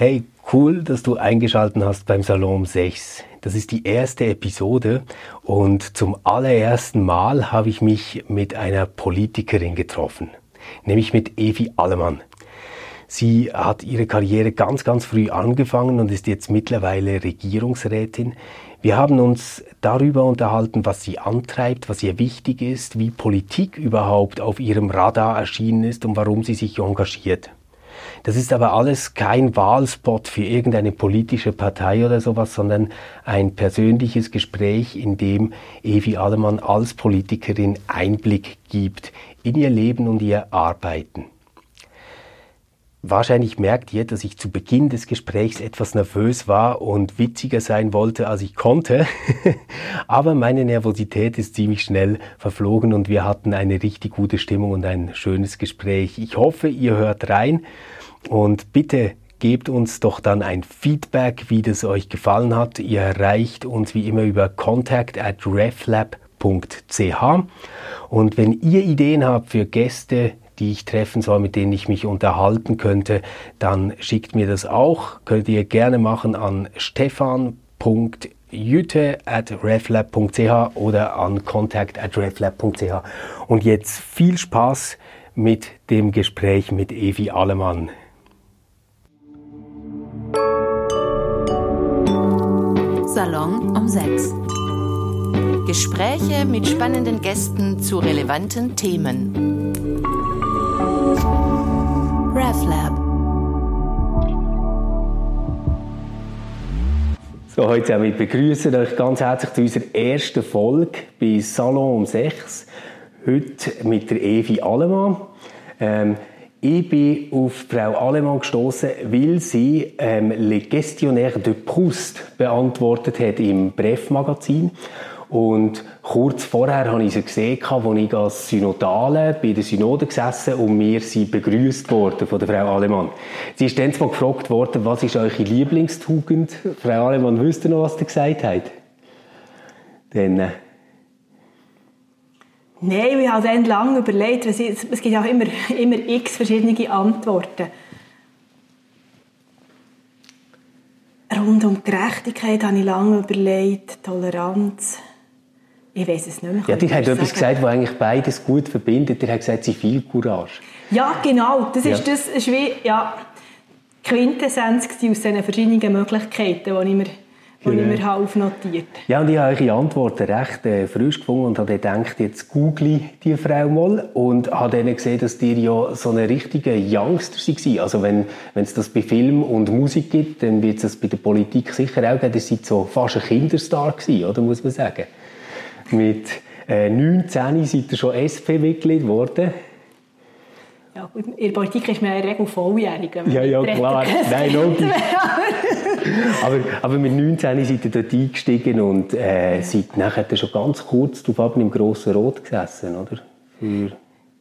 Hey, cool, dass du eingeschaltet hast beim Salon 6. Das ist die erste Episode und zum allerersten Mal habe ich mich mit einer Politikerin getroffen, nämlich mit Evi Allemann. Sie hat ihre Karriere ganz, ganz früh angefangen und ist jetzt mittlerweile Regierungsrätin. Wir haben uns darüber unterhalten, was sie antreibt, was ihr wichtig ist, wie Politik überhaupt auf ihrem Radar erschienen ist und warum sie sich engagiert. Das ist aber alles kein Wahlspot für irgendeine politische Partei oder sowas, sondern ein persönliches Gespräch, in dem Evi Allemann als Politikerin Einblick gibt in ihr Leben und ihr Arbeiten. Wahrscheinlich merkt ihr, dass ich zu Beginn des Gesprächs etwas nervös war und witziger sein wollte, als ich konnte. Aber meine Nervosität ist ziemlich schnell verflogen und wir hatten eine richtig gute Stimmung und ein schönes Gespräch. Ich hoffe, ihr hört rein und bitte gebt uns doch dann ein Feedback, wie das euch gefallen hat. Ihr erreicht uns wie immer über contact at reflab.ch. Und wenn ihr Ideen habt für Gäste, die ich treffen soll, mit denen ich mich unterhalten könnte, dann schickt mir das auch. Könnt ihr gerne machen an stefan.jüte at reflab.ch oder an contact at reflab.ch. Und jetzt viel Spaß mit dem Gespräch mit Evi Allemann. Salon um 6. Gespräche mit spannenden Gästen zu relevanten Themen. So, heute zusammen begrüßen euch ganz herzlich zu unserer ersten Folge bei Salon um 6. Heute mit der Evi Allemann. Ähm, ich bin auf Frau Allemann gestoßen, weil sie ähm, Le Questionnaire de Proust beantwortet hat im Bref-Magazin. Und kurz vorher habe ich sie gesehen, als ich als Synodale bei der Synode gesessen und mir sie begrüßt worden von der Frau Alemann. Sie ist dann mal gefragt worden, was ist eure Lieblingstugend? Frau Alemann, wisst ihr noch, was sie gesagt hat? Dann, äh Nein, ich habe dann lange überlegt, es gibt ja immer, immer x verschiedene Antworten. Rund um Gerechtigkeit habe ich lange überlegt, Toleranz. Ich weiß es nicht mehr. Ja, die hat etwas gesagt, was eigentlich beides gut verbindet. Die hat gesagt, Zivilcourage. Ja, genau. Das ist, das ist wie ja, Quintessenz aus diesen verschiedenen Möglichkeiten, die ich mir die genau. ich mir aufnotiert Ja, und ich habe eure Antworten recht äh, frisch gefunden und habe gedacht, jetzt google die Frau mal und habe dann gesehen, dass die ja so eine richtige Youngster waren. Also wenn es das bei Film und Musik gibt, dann wird es das bei der Politik sicher auch geben. Ihr seid so fast ein Kinderstar gewesen, oder, muss man sagen. Mit äh, 19 seid ihr schon SP-Mitglied geworden. Ja, gut, in der Politik ist man in der Regel volljährig. Ja, ja, klar. Nein, logisch. aber, aber mit 19 seid ihr dort eingestiegen und äh, seid nachher schon ganz kurz darauf im grossen Rot gesessen, oder? Für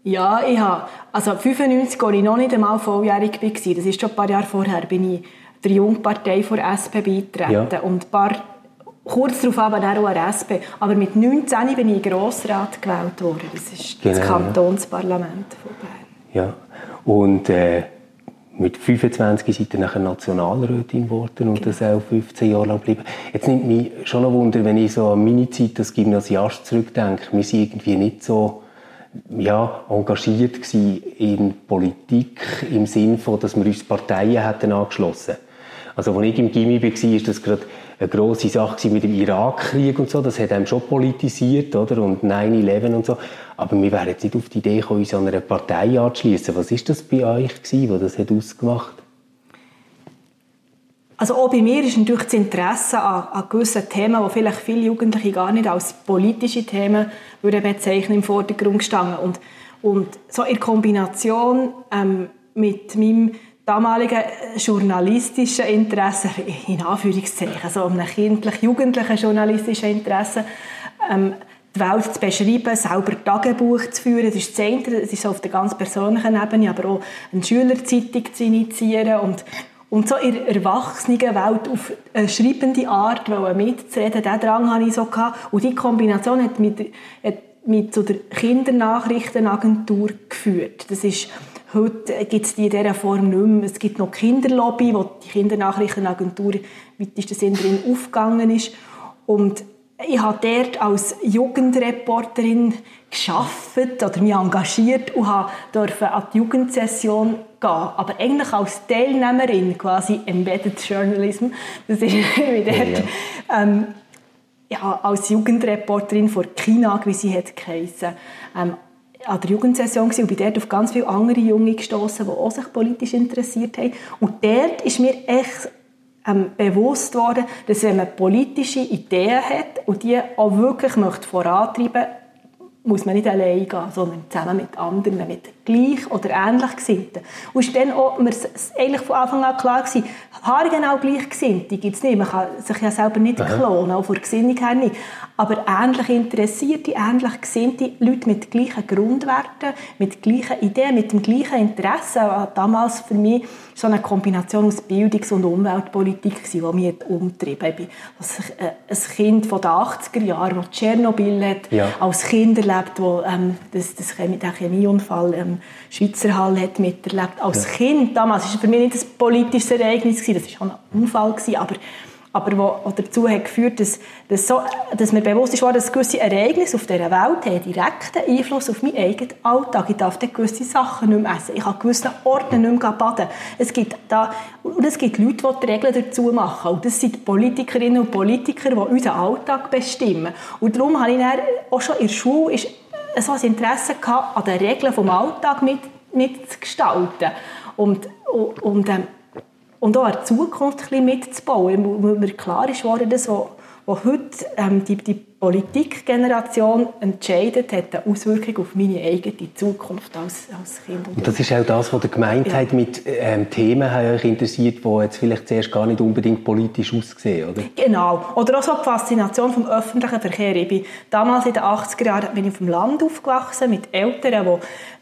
ja, ich habe, also 95, als ich noch nicht einmal volljährig war, das ist schon ein paar Jahre vorher, bin ich der Jungpartei der SP beigetreten. Ja. Und ein paar kurz darauf aber auch an SP. Aber mit 19 bin ich Grossrat gewählt worden. Das ist genau. das Kantonsparlament von Bern. Ja, und äh, mit 25 seid ihr nachher Nationalrätin geworden und das auch 15 Jahre lang geblieben. Jetzt nimmt mich schon ein Wunder, wenn ich so an meine Zeit als Gymnasiast zurückdenke, wir sind irgendwie nicht so ja, engagiert in Politik im Sinne von, dass wir uns Parteien hätten angeschlossen. Also, als ich im Gimmi war, war das gerade eine grosse Sache mit dem Irakkrieg und so. Das hat einem schon politisiert, oder? Und 9-11 und so. Aber wir wären jetzt nicht auf die Idee gekommen, uns an einer Partei anzuschließen. Was ist das bei euch gewesen, was das hat ausgemacht? Also auch bei mir ist natürlich das Interesse an, an gewissen Themen, die vielleicht viele Jugendliche gar nicht als politische Themen würden bezeichnen, im Vordergrund gestanden. Und, und so in Kombination ähm, mit meinem damaligen journalistischen Interesse, in Anführungszeichen, also um einem kindlich-jugendlichen journalistischen Interesse, ähm, die Welt zu beschreiben, selber Tagebuch zu führen. Das ist das eine, das ist auf der ganz persönlichen Ebene, aber auch eine Schülerzeitung zu initiieren und, und so in der erwachsenen Welt auf eine schreibende Art mitzureden, diesen Drang hatte ich so. Gehabt. Und diese Kombination hat mich, hat mich zu der Kindernachrichtenagentur geführt. Das ist Heute gibt es die in dieser Form nicht mehr. Es gibt noch Kinderlobby, wo die Kindernachrichtenagentur weitesten Sinn drin aufgegangen ist. Und ich habe dort als Jugendreporterin geschafft oder mich engagiert und durfte an die Jugendsession gehen. Aber eigentlich als Teilnehmerin, quasi Embedded Journalism. Das ist wie dort, ja. Ähm, ja, als Jugendreporterin vor China, wie sie hat geheissen, ähm, an der Jugendsession und bin dort auf ganz viele andere Junge gestoßen, die auch sich politisch interessiert haben. Und dort ist mir echt ähm, bewusst worden, dass wenn man politische Ideen hat und die auch wirklich möchte vorantreiben muss man nicht allein gehen, sondern zusammen mit anderen, mit gleich oder ähnlich Gesinnten. Und ist dann auch mir eigentlich von Anfang an klar gewesen, haargenau gleich Gesinnte gibt es nicht. Man kann sich ja selber nicht Aha. klonen, auch von der Gesinnung her nicht. Aber ähnlich interessierte, ähnlich gesinnte Leute mit gleichen Grundwerten, mit gleichen Ideen, mit dem gleichen Interesse. Damals für mich so eine Kombination aus Bildungs- und Umweltpolitik, die mich umtrieben hat. Also ein Kind von den 80er Jahren, das Tschernobyl hat, ja. als Kind erlebt, das ähm, das, das, den Chemieunfall im Schweizer Hall hat miterlebt. Als ja. Kind, damals war es für mich nicht ein politisches Ereignis, das war ein Unfall, aber aber wo, dazu hat geführt, dass, dass, so, dass mir bewusst ist, dass gewisse Ereignisse auf dieser Welt haben direkten Einfluss auf meinen eigenen Alltag. Ich darf gewisse Sachen nicht mehr essen. Ich kann gewisse Orte nicht mehr baden. Es gibt, da, und es gibt Leute, die die Regeln dazu machen. Und das sind Politikerinnen und Politiker, die unseren Alltag bestimmen. Und darum habe ich dann auch schon in der Schule ist so ein Interesse gehabt, an den Regeln des Alltags mit, mitzugestalten. Und, und, ähm, und auch in der Zukunft ein mitzubauen, weil mir klar ist dass was, was heute ähm, die, die Politikgeneration entscheidet, hat eine Auswirkung auf meine eigene Zukunft als, als Kind. Und das ist auch das, was der Gemeindheit ja. mit ähm, Themen euch interessiert, die jetzt vielleicht zuerst gar nicht unbedingt politisch aussehen, oder? Genau. Oder auch so die Faszination vom öffentlichen Verkehr. Ich bin damals in den 80er Jahren bin ich auf dem Land aufgewachsen mit Eltern, die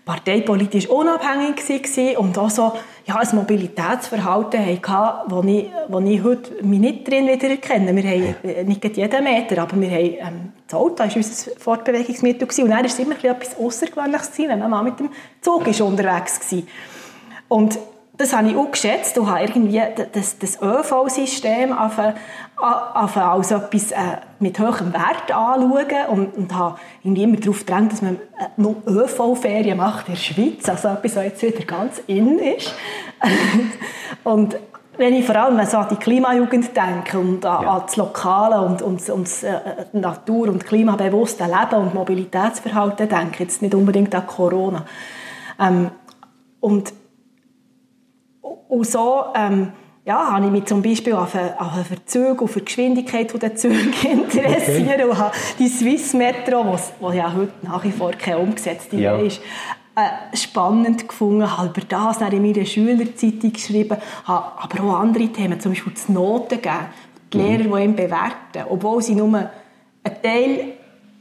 parteipolitisch unabhängig waren und auch so ja, ein Mobilitätsverhalten hatten, wo ich, wo ich heute mich nicht drin wiedererkenne. Wir haben ja. nicht jeden Meter, aber wir haben, ähm, das Auto war unser Fortbewegungsmittel gewesen. und dann war es immer etwas Außergewöhnliches, wenn man mal mit dem Zug ist unterwegs war. Und das habe ich auch geschätzt und habe irgendwie das, das ÖV-System als etwas äh, mit hohem Wert anschauen und, und habe irgendwie immer darauf gedrängt, dass man äh, noch ÖV-Ferien macht in der Schweiz, also etwas, was jetzt wieder ganz in ist. und wenn ich vor allem an die Klimajugend denke und an, ja. an das Lokale und, und, und das äh, Natur- und klimabewusste Leben und Mobilitätsverhalten denke, jetzt nicht unbedingt an Corona. Ähm, und und so ähm, ja, habe ich mich zum Beispiel auf einen Verzug, auf die Geschwindigkeit der Züge interessiert okay. und habe die Swiss Metro, die ja heute nach wie vor keine umgesetzte ja. ist, äh, spannend gefunden, habe über das in meiner Schülerzeitung geschrieben, habe aber auch andere Themen, zum Beispiel das Noten geben, die Lehrer, mhm. die ihn bewerten, obwohl sie nur einen Teil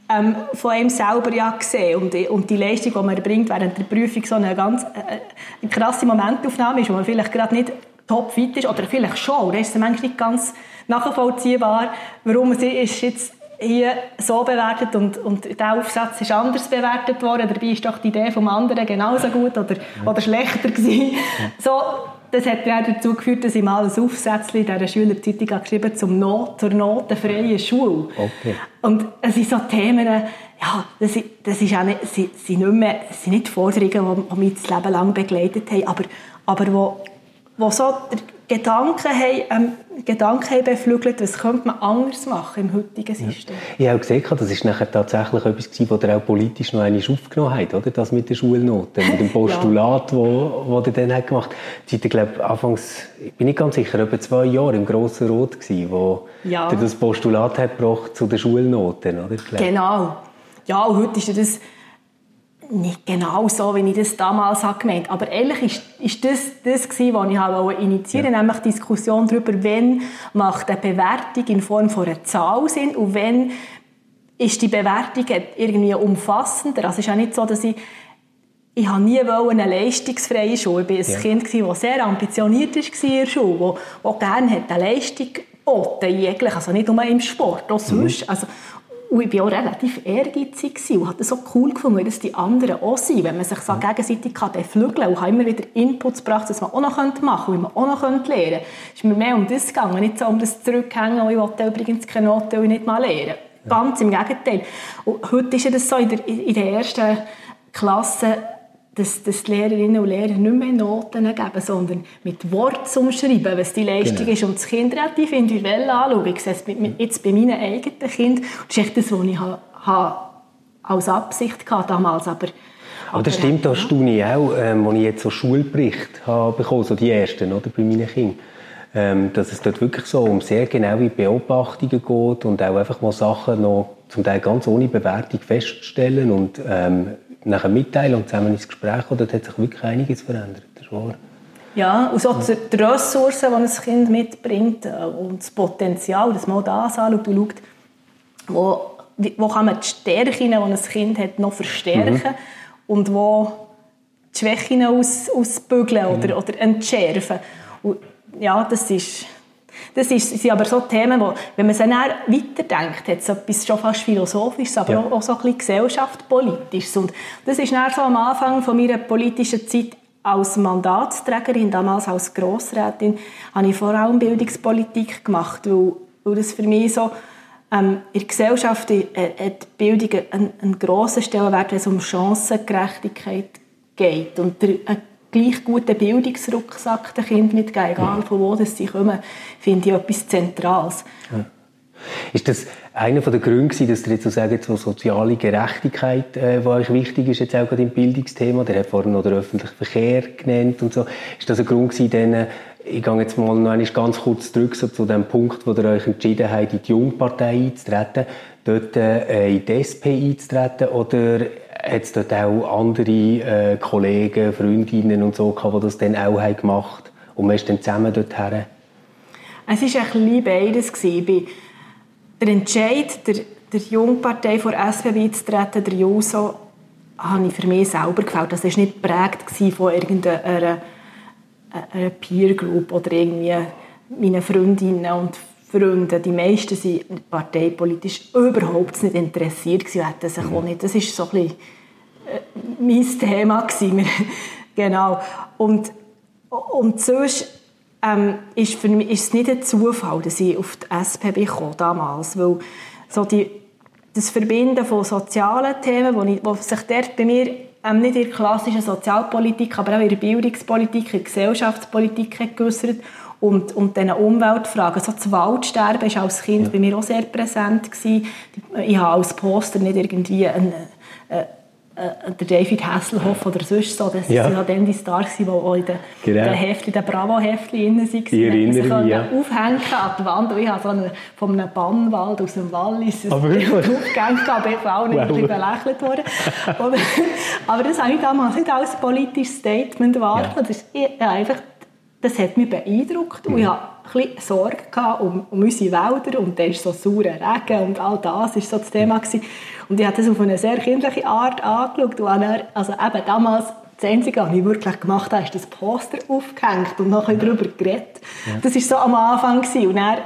ähm, von ihm selber ja gesehen und, und die Leistung, die man bringt während der Prüfung so eine ganz äh, eine krasse Momentaufnahme ist, wo man vielleicht gerade nicht topfit ist oder vielleicht schon, da ist es manchmal nicht ganz nachvollziehbar, warum es ist jetzt hier so bewertet und, und der Aufsatz ist anders bewertet worden, dabei ist doch die Idee vom anderen genauso gut oder, oder schlechter gewesen. So, das hat ja dazu geführt, dass ich mal ein Aufsätzchen in dieser Schülerzeitung geschrieben zum Not, zur notenfreien Schule. Okay. Und es sind so Themen, ja, das, das ist auch nicht, sind, sind nicht mehr, sind nicht Forderungen, die, die mich das Leben lang begleitet haben, aber, aber wo, wo so Gedanken haben, ähm, Gedanken haben beflügelt, was könnte man anders machen im heutigen System. Ja. Ich habe gesehen, das ist nachher tatsächlich etwas gewesen, was ihr auch politisch noch einmal aufgenommen habt, oder? Das mit der Schulnote, mit dem Postulat, ja. wo, wo ihr dann hat gemacht habt. Seid ihr, glaube anfangs, ich bin nicht ganz sicher, etwa zwei Jahre im Grossen Rot gewesen, wo ja. ihr das Postulat hat gebracht zu den Schulnoten, oder? Genau. Ja, und heute ist das nicht genau so, wie ich das damals habe gemeint Aber ehrlich ist, ist das das gewesen, was ich habe initiieren ja. nämlich die Diskussion darüber, wenn macht eine Bewertung in Form von einer Zahl Sinn und wenn ist die Bewertung irgendwie umfassender. Also es ist auch nicht so, dass ich ich habe nie eine leistungsfreie Schule. Ich war ein ja. Kind, das sehr ambitioniert war in der Schule, das gerne eine Leistung geboten hat, also nicht nur im Sport, auch sonst. Mhm. Also, und ich war auch relativ ehrgeizig und habe es so cool gefunden, dass die anderen auch sind, wenn man sich so gegenseitig kann beflügeln kann und immer wieder Inputs gebracht, dass man auch noch machen könnte und man auch noch lernen könnte. Es ist mir mehr um das gegangen, nicht so um das Zurückhängen, oh, ich wollte übrigens keine Noten und nicht mal lernen. Ganz im Gegenteil. Und heute ist es so, in der, in der ersten Klasse dass, dass die Lehrerinnen und Lehrer nicht mehr Noten geben, sondern mit Worten umschreiben, was die Leistung genau. ist und das Kind relativ individuell anschauen. Ich sehe es jetzt bei meinen eigenen Kindern. Das ist echt das, was ich habe, als Absicht hatte damals. Aber, aber das stimmt, da staune ich auch, ähm, als ich jetzt so Schulbericht habe bekommen, so die ersten oder, bei meinen Kindern. Ähm, dass es dort wirklich so um sehr genaue Beobachtungen geht und auch einfach mal Sachen noch zum Teil ganz ohne Bewertung feststellen und ähm, nachher mitteilen und zusammen ins Gespräch kommen, dort hat sich wirklich einiges verändert. Das ist wahr. Ja, und so die Ressourcen, die ein Kind mitbringt äh, und das Potenzial, dass man das anschaut und schaut, wo, wo kann man die Stärken, die ein Kind hat, noch verstärken mhm. und wo die Schwächen aus, ausbügeln mhm. oder, oder entschärfen. Und ja, das ist das ist, sind aber so Themen, wo, wenn man sie dann weiterdenkt, hat es etwas schon fast Philosophisches, aber ja. auch, auch, so ein bisschen gesellschaftspolitisches. Und das ist dann so am Anfang von meiner politischen Zeit als Mandatsträgerin, damals als Grossrätin, habe ich vor allem Bildungspolitik gemacht, weil, weil das für mich so ähm, in der Gesellschaft äh, hat Bildung einen, einen grossen Stellenwert, wenn es um Chancengerechtigkeit geht. Und der, gleich guten Bildungsrucksack den Kindern mitgeben, egal von wo sie kommen, finde ich etwas Zentrales. Ja. Ist das einer der Gründe, dass ihr jetzt so sagen, so soziale Gerechtigkeit, äh, die euch wichtig ist, jetzt auch gerade im Bildungsthema, der hat vorhin noch den öffentlichen Verkehr genannt und so, ist das ein Grund gewesen, ich gehe jetzt mal noch ganz kurz zurück so zu dem Punkt, wo ihr euch entschieden habt, in die Jungpartei einzutreten, dort äh, in die SP einzutreten, oder hat es dort auch andere äh, Kollegen, Freundinnen und so gehabt, die das dann auch haben gemacht und man ist dann zusammen dorthin? Es war ein bisschen beides. Gewesen. Der Entscheid, der, der Jungpartei vor SP beizutreten, der JUSO, habe ich für mich selber gefällt. Das war nicht geprägt von irgendeiner einer Peer Group oder irgendwie meinen Freundinnen und Freunden. Die meisten sind parteipolitisch überhaupt nicht interessiert gewesen, hätten sich auch nicht. Das ist so ein bisschen äh, mein Thema gewesen. genau. Und, und sonst ähm, ist, für mich, ist es nicht ein Zufall, dass ich auf die SP kam damals, weil so die, das Verbinden von sozialen Themen, wo, ich, wo sich dort bei mir ähm, nicht in der klassischen Sozialpolitik, aber auch in der Bildungspolitik, in der Gesellschaftspolitik geäussert und, und diesen Umweltfragen. So das Waldsterben war als Kind ja. bei mir auch sehr präsent. Gewesen. Ich habe als Poster nicht irgendwie eine, eine äh, äh, der David Hasselhoff oder sonst so, das ja. halt dann die Stars, die in den, genau. den Heftchen, den Bravo-Heftchen drin waren. Ich erinnere mich, ja. aufhängen an die Wand. Und ich habe so eine, von einem Bannwald aus dem Wallis ein aufgehängt, aber ich bin auch nicht wow. belächelt worden. aber, aber das habe ich damals nicht als politisches Statement wahrgenommen. Ja. Das, einfach, das hat mich beeindruckt. Mhm. Und ich hatte ein bisschen Sorge um, um unsere Wälder und dann ist so saurer Regen und all das war so das Thema. Gewesen. Und ich habe das auf eine sehr kindliche Art angeschaut. Und er, also eben damals, das Einzige, was ich wirklich gemacht habe, ist das Poster aufgehängt und nachher darüber geredet. Ja. Das war so am Anfang. Gewesen. Und er,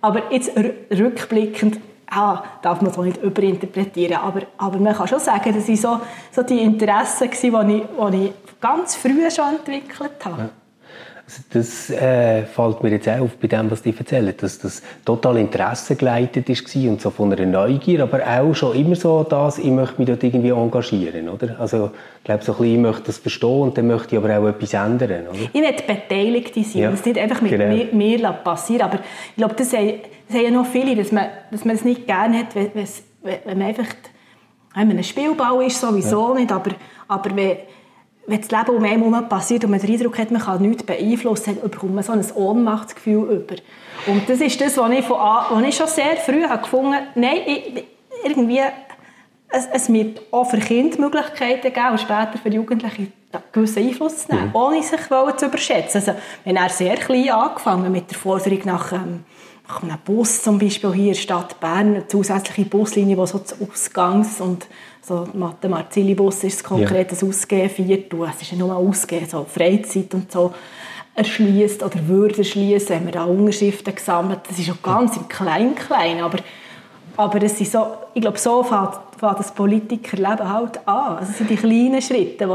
aber jetzt rückblickend, ah, darf man es auch nicht überinterpretieren, aber, aber man kann schon sagen, dass ich so, so die Interessen waren, die ich, die ich ganz früh schon entwickelt habe. Ja. Das äh, fällt mir jetzt auf bei dem, was die erzählen, dass das total Interesse geleitet ist und so von einer Neugier, aber auch schon immer so das, ich möchte mich dort irgendwie engagieren, oder? Also ich glaube so ein bisschen, ich möchte das verstehen und dann möchte ich aber auch etwas ändern, oder? Ich möchte beteiligt sein, ja. das nicht einfach mit genau. mir, mir passieren, aber ich glaube, das haben, das haben ja noch viele, dass man, dass man es nicht gerne hat, wenn, wenn man einfach wenn man ein Spielball ist, sowieso ja. nicht, aber, aber wenn wenn das Leben um einen herum passiert und man den Eindruck hat, man kann nichts beeinflussen, dann bekommt man so ein Ohnmachtsgefühl über. Und das ist das, was ich, von, was ich schon sehr früh habe gefunden habe. Nein, ich, irgendwie, es, es wird auch für Kinder Möglichkeiten geben und später für Jugendliche gewissen Einfluss zu nehmen, mhm. ohne sich zu überschätzen. Also, wir haben sehr klein angefangen mit der Forderung nach... Ähm, nach einem Bus zum Beispiel hier in der Stadt Bern, eine zusätzliche Buslinie, die so zu Ausgangs- und so Mathe Marzilli-Bus ist konkretes ja. Ausgehen, Viertel, es ist ja nur Ausgehen, so Freizeit und so erschließt oder würde erschließen, haben wir da Unterschriften gesammelt, das ist auch ganz im Klein-Klein, aber aber es ist so, ich glaube, so fängt, fängt das Politikerleben halt an. Also es sind die kleinen Schritte,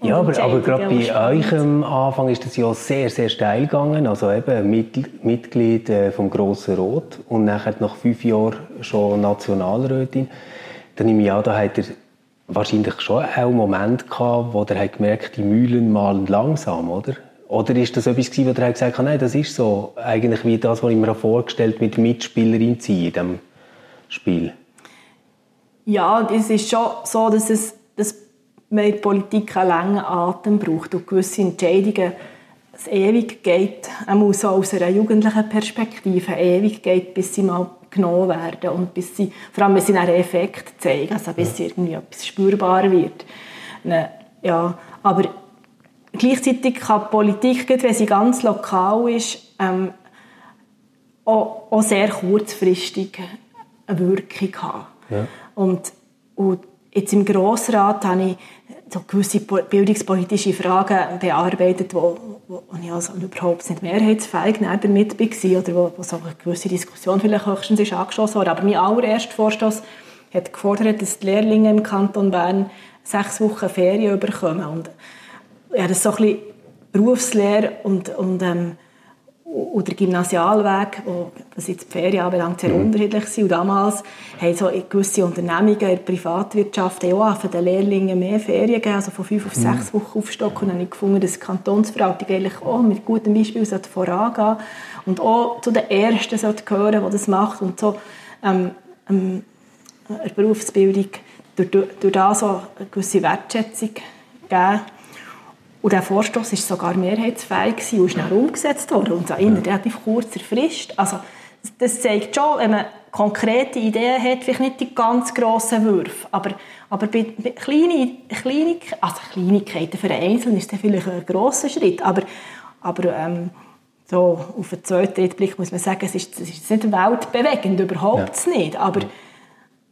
die ja, aber, aber gerade bei euch am Anfang ist das ja sehr, sehr steil gegangen. Also eben Mitglied äh, vom Grossen Rot und nachher nach fünf Jahren schon Nationalrätin. Dann nehme ich an, da hat er wahrscheinlich schon einen Moment gehabt, wo er gemerkt die Mühlen malen langsam, oder? Oder ist das etwas gewesen, wo er gesagt hat, nein, das ist so, eigentlich wie das, was ich mir vorgestellt mit Mitspielerin ziehen in diesem Spiel? Ja, es ist schon so, dass, es, dass man in der Politik einen langen Atem braucht und gewisse Entscheidungen es ewig geht, auch aus einer jugendlichen Perspektive, ewig geht, bis sie mal genommen werden und bis sie, vor allem, wenn sie einen Effekt zeigen, also bis irgendwie etwas spürbar wird. Ne, ja, aber gleichzeitig kann Politik, wenn sie ganz lokal ist, ähm, auch, auch, sehr kurzfristig eine Wirkung haben. Ja. Und, und jetzt im Grossrat habe ich so gewisse bildungspolitische Fragen bearbeitet, wo, wo, ich also überhaupt nicht mehrheitsfähig damit war oder wo, wo so eine gewisse Diskussion vielleicht höchstens ist angeschossen wurde. Aber mein allererster Vorstoß hat gefordert, dass die Lehrlinge im Kanton Bern sechs Wochen Ferien bekommen. Und ja, das so ein bisschen Berufslehre und, und ähm, oder Gymnasialweg, wo, was jetzt die Ferien anbelangt, sehr mhm. unterschiedlich sind. Und damals haben so gewisse Unternehmungen in der Privatwirtschaft auch für den Lehrlingen mehr Ferien gegeben, also von fünf auf mhm. sechs Wochen aufstocken. Und dann habe ich gefunden, dass die Kantonsverwaltung eigentlich auch mit gutem Beispiel vorangehen und auch zu den Ersten sollte gehören, die das macht und so ähm, ähm, eine Berufsbildung durch, durch das so eine gewisse Wertschätzung geben und der Vorstoß war sogar mehrheitsfähig und ist dann umgesetzt worden. Und in relativ kurzer Frist. Also das zeigt schon, wenn man konkrete Ideen hat, vielleicht nicht die ganz grossen Würfe, aber, aber bei, bei kleinen, kleine, also Kleinigkeiten für einen Einzelnen ist das vielleicht ein grosser Schritt, aber, aber ähm, so auf den zweiten Blick muss man sagen, es ist, es ist nicht weltbewegend, überhaupt ja. nicht, aber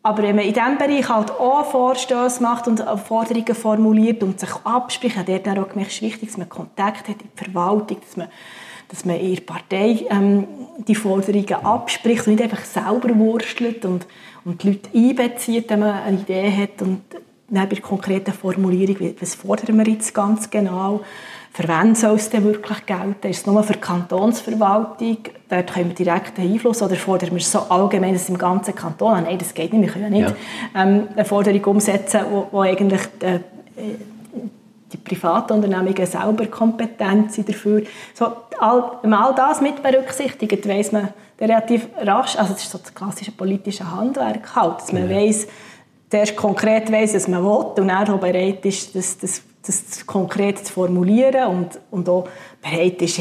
aber wenn man in diesem Bereich halt auch Vorstöße macht und Forderungen formuliert und sich abspricht, hat er dann auch gemerkt, es ist wichtig, dass man Kontakt hat in der Verwaltung, dass man, dass man in der Partei ähm, die Forderungen abspricht und nicht einfach selber wurstelt und, und die Leute einbezieht, wenn man eine Idee hat und dann bei der konkreten Formulierung, was fordern wir jetzt ganz genau, für wen soll es denn wirklich gelten? Ist es nur für die Kantonsverwaltung? Dort können wir direkt Einfluss oder fordern wir so allgemein, dass im ganzen Kanton, ah, nein, das geht nicht, wir können ja nicht ja. Ähm, eine Forderung umsetzen, wo, wo eigentlich äh, die privaten Unternehmungen selber kompetent sind dafür. So, all, wenn man all das mit berücksichtigt, weiss man relativ rasch, also das ist so das klassische politische Handwerk halt, dass man ja. weiss, zuerst konkret weiss, was man will und dann auch bereit ist, das, das das konkret zu formulieren und, und auch bereit ist,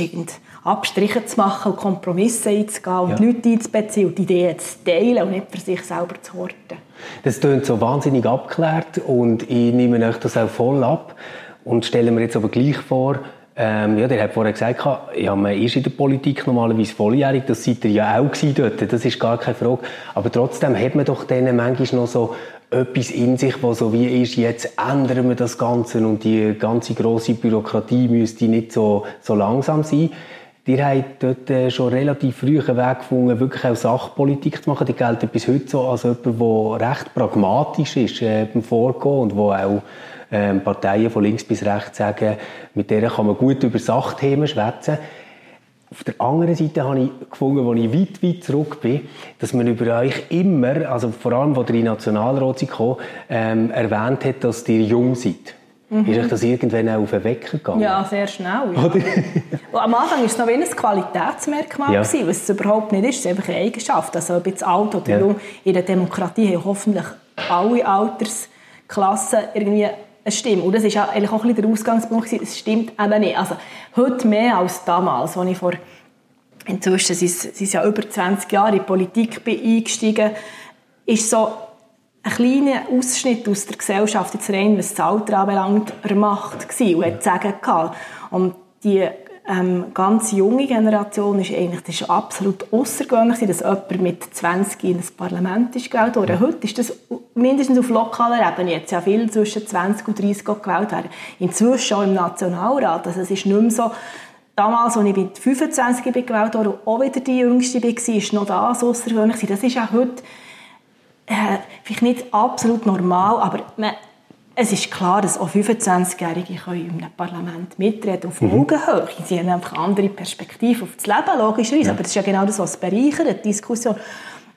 Abstriche zu machen und Kompromisse einzugehen und ja. Leute einzubeziehen und Ideen zu teilen und nicht für sich selber zu horten. Das klingt so wahnsinnig abgeklärt und ich nehme euch das auch voll ab und stelle mir jetzt aber gleich vor, ähm, ja, der hat vorher gesagt, ja, man ist in der Politik normalerweise volljährig, das seid ihr ja auch dort, das ist gar keine Frage. Aber trotzdem hat man doch denen manchmal noch so etwas in sich, was so wie ist, jetzt ändern wir das Ganze und die ganze große Bürokratie müsste nicht so, so langsam sein. Ihr habt dort äh, schon relativ früh einen Weg gefunden, wirklich auch Sachpolitik zu machen. Die gelten bis heute so als jemand, der recht pragmatisch ist äh, beim Vorgehen und wo auch ähm, Parteien von links bis rechts sagen, mit denen kann man gut über Sachthemen schwätzen. Auf der anderen Seite habe ich gefunden, als ich weit, weit zurück bin, dass man über euch immer, also vor allem, als ihr in Nationalrat kam, ähm, erwähnt hat, dass ihr jung seid. Mhm. Ist euch das irgendwann auch auf den Wecker gegangen? Ja, sehr schnell. Ja. Am Anfang war es noch wie ein Qualitätsmerkmal, ja. gewesen, was es überhaupt nicht ist. Es ist einfach eine Eigenschaft. Also ob jetzt alt oder ja. jung, in der Demokratie haben hoffentlich alle Altersklassen irgendwie eine Stimme. Und das ja eigentlich auch ein der Ausgangspunkt. Es stimmt eben nicht. Also, heute mehr als damals, als ich vor inzwischen sind es ja über 20 Jahre in die Politik bin eingestiegen, ist so ein kleiner Ausschnitt aus der Gesellschaft, jetzt rein, was das Alter anbelangt, ermacht gewesen und hat sagen. Und die ähm, ganz junge Generation ist eigentlich das ist absolut außergewöhnlich, dass jemand mit 20 in das Parlament ist gewählt wurde. Heute ist das mindestens auf lokaler Ebene jetzt ja viel zwischen 20 und 30 gewählt werden. Inzwischen auch im Nationalrat. Also es ist nicht mehr so, damals, als ich mit 25 bin gewählt wurde, auch wieder die Jüngste war, ist noch das außergewöhnlich. Das ist auch heute äh, vielleicht nicht absolut normal, aber man, es ist klar, dass auch 25-Jährige in einem Parlament mitreden auf mhm. Augenhöhe. Sie haben einfach andere Perspektiven auf das Leben, logischerweise. Ja. Aber das ist ja genau das, was bereichert, die Diskussion.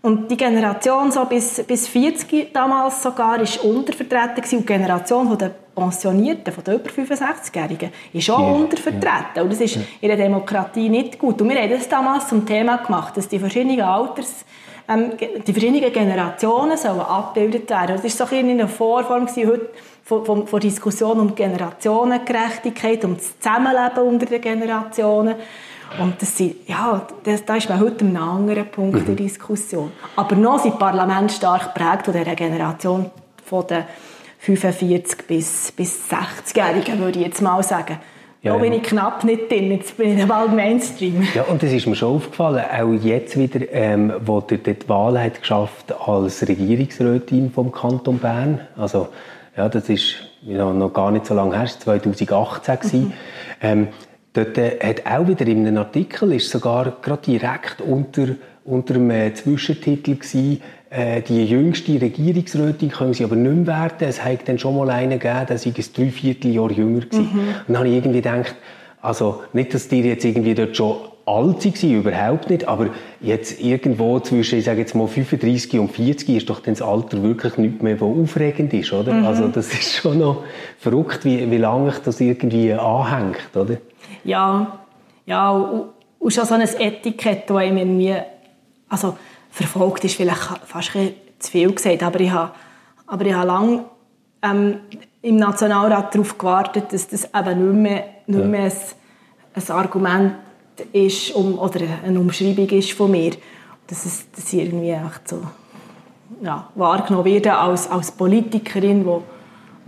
Und die Generation so bis, bis 40 damals sogar ist untervertreten gewesen. Und die Generation der Pensionierten, von den über 65-Jährigen, ist auch ja, untervertreten. Ja. Und das ist in der Demokratie nicht gut. Und wir haben das damals zum Thema gemacht, dass die verschiedenen Alters ähm, die verschiedenen Generationen sollen abgebildet werden. Das war so ein eine Vorform heute von, von, von Diskussion um Generationengerechtigkeit, um das Zusammenleben unter den Generationen. Und das sind, ja, das, da ist man heute an einem anderen Punkt mhm. der Diskussion. Aber noch sind Parlamente stark geprägt von dieser Generation von den 45 bis, bis 60-Jährigen, würde ich jetzt mal sagen. Ja, da bin ich knapp nicht drin, jetzt bin ich bald Mainstream. Ja, und das ist mir schon aufgefallen, auch jetzt wieder, ähm, wo du die Wahl hat geschafft als Regierungsrätin vom Kanton Bern, also ja, das ist ja, noch gar nicht so lange her, 2018 mhm. ähm, Dort äh, hat auch wieder in einem Artikel, ist sogar gerade direkt unter, unter einem äh, Zwischentitel gewesen, die jüngste Regierungsrätin können sie aber nicht mehr werden. Es hat dann schon mal einen gegeben, der sei ein Dreivierteljahr jünger gewesen. Mhm. Und dann habe ich irgendwie gedacht, also nicht, dass die jetzt irgendwie dort schon alt waren, überhaupt nicht, aber jetzt irgendwo zwischen, ich sage jetzt mal 35 und 40 ist doch dann das Alter wirklich nicht mehr, was aufregend ist, oder? Mhm. Also das ist schon noch verrückt, wie, wie lange das irgendwie anhängt, oder? Ja, ja, und, und schon so ein Etikett, das einem irgendwie, also verfolgt ist vielleicht fast ein zu viel gesagt, aber ich habe, aber ich habe lange ähm, im Nationalrat darauf gewartet, dass das eben nicht mehr, nicht mehr ein, ein Argument ist um, oder eine Umschreibung ist von mir, dass, es, dass ich irgendwie echt so ja, wahrgenommen werde als, als Politikerin, die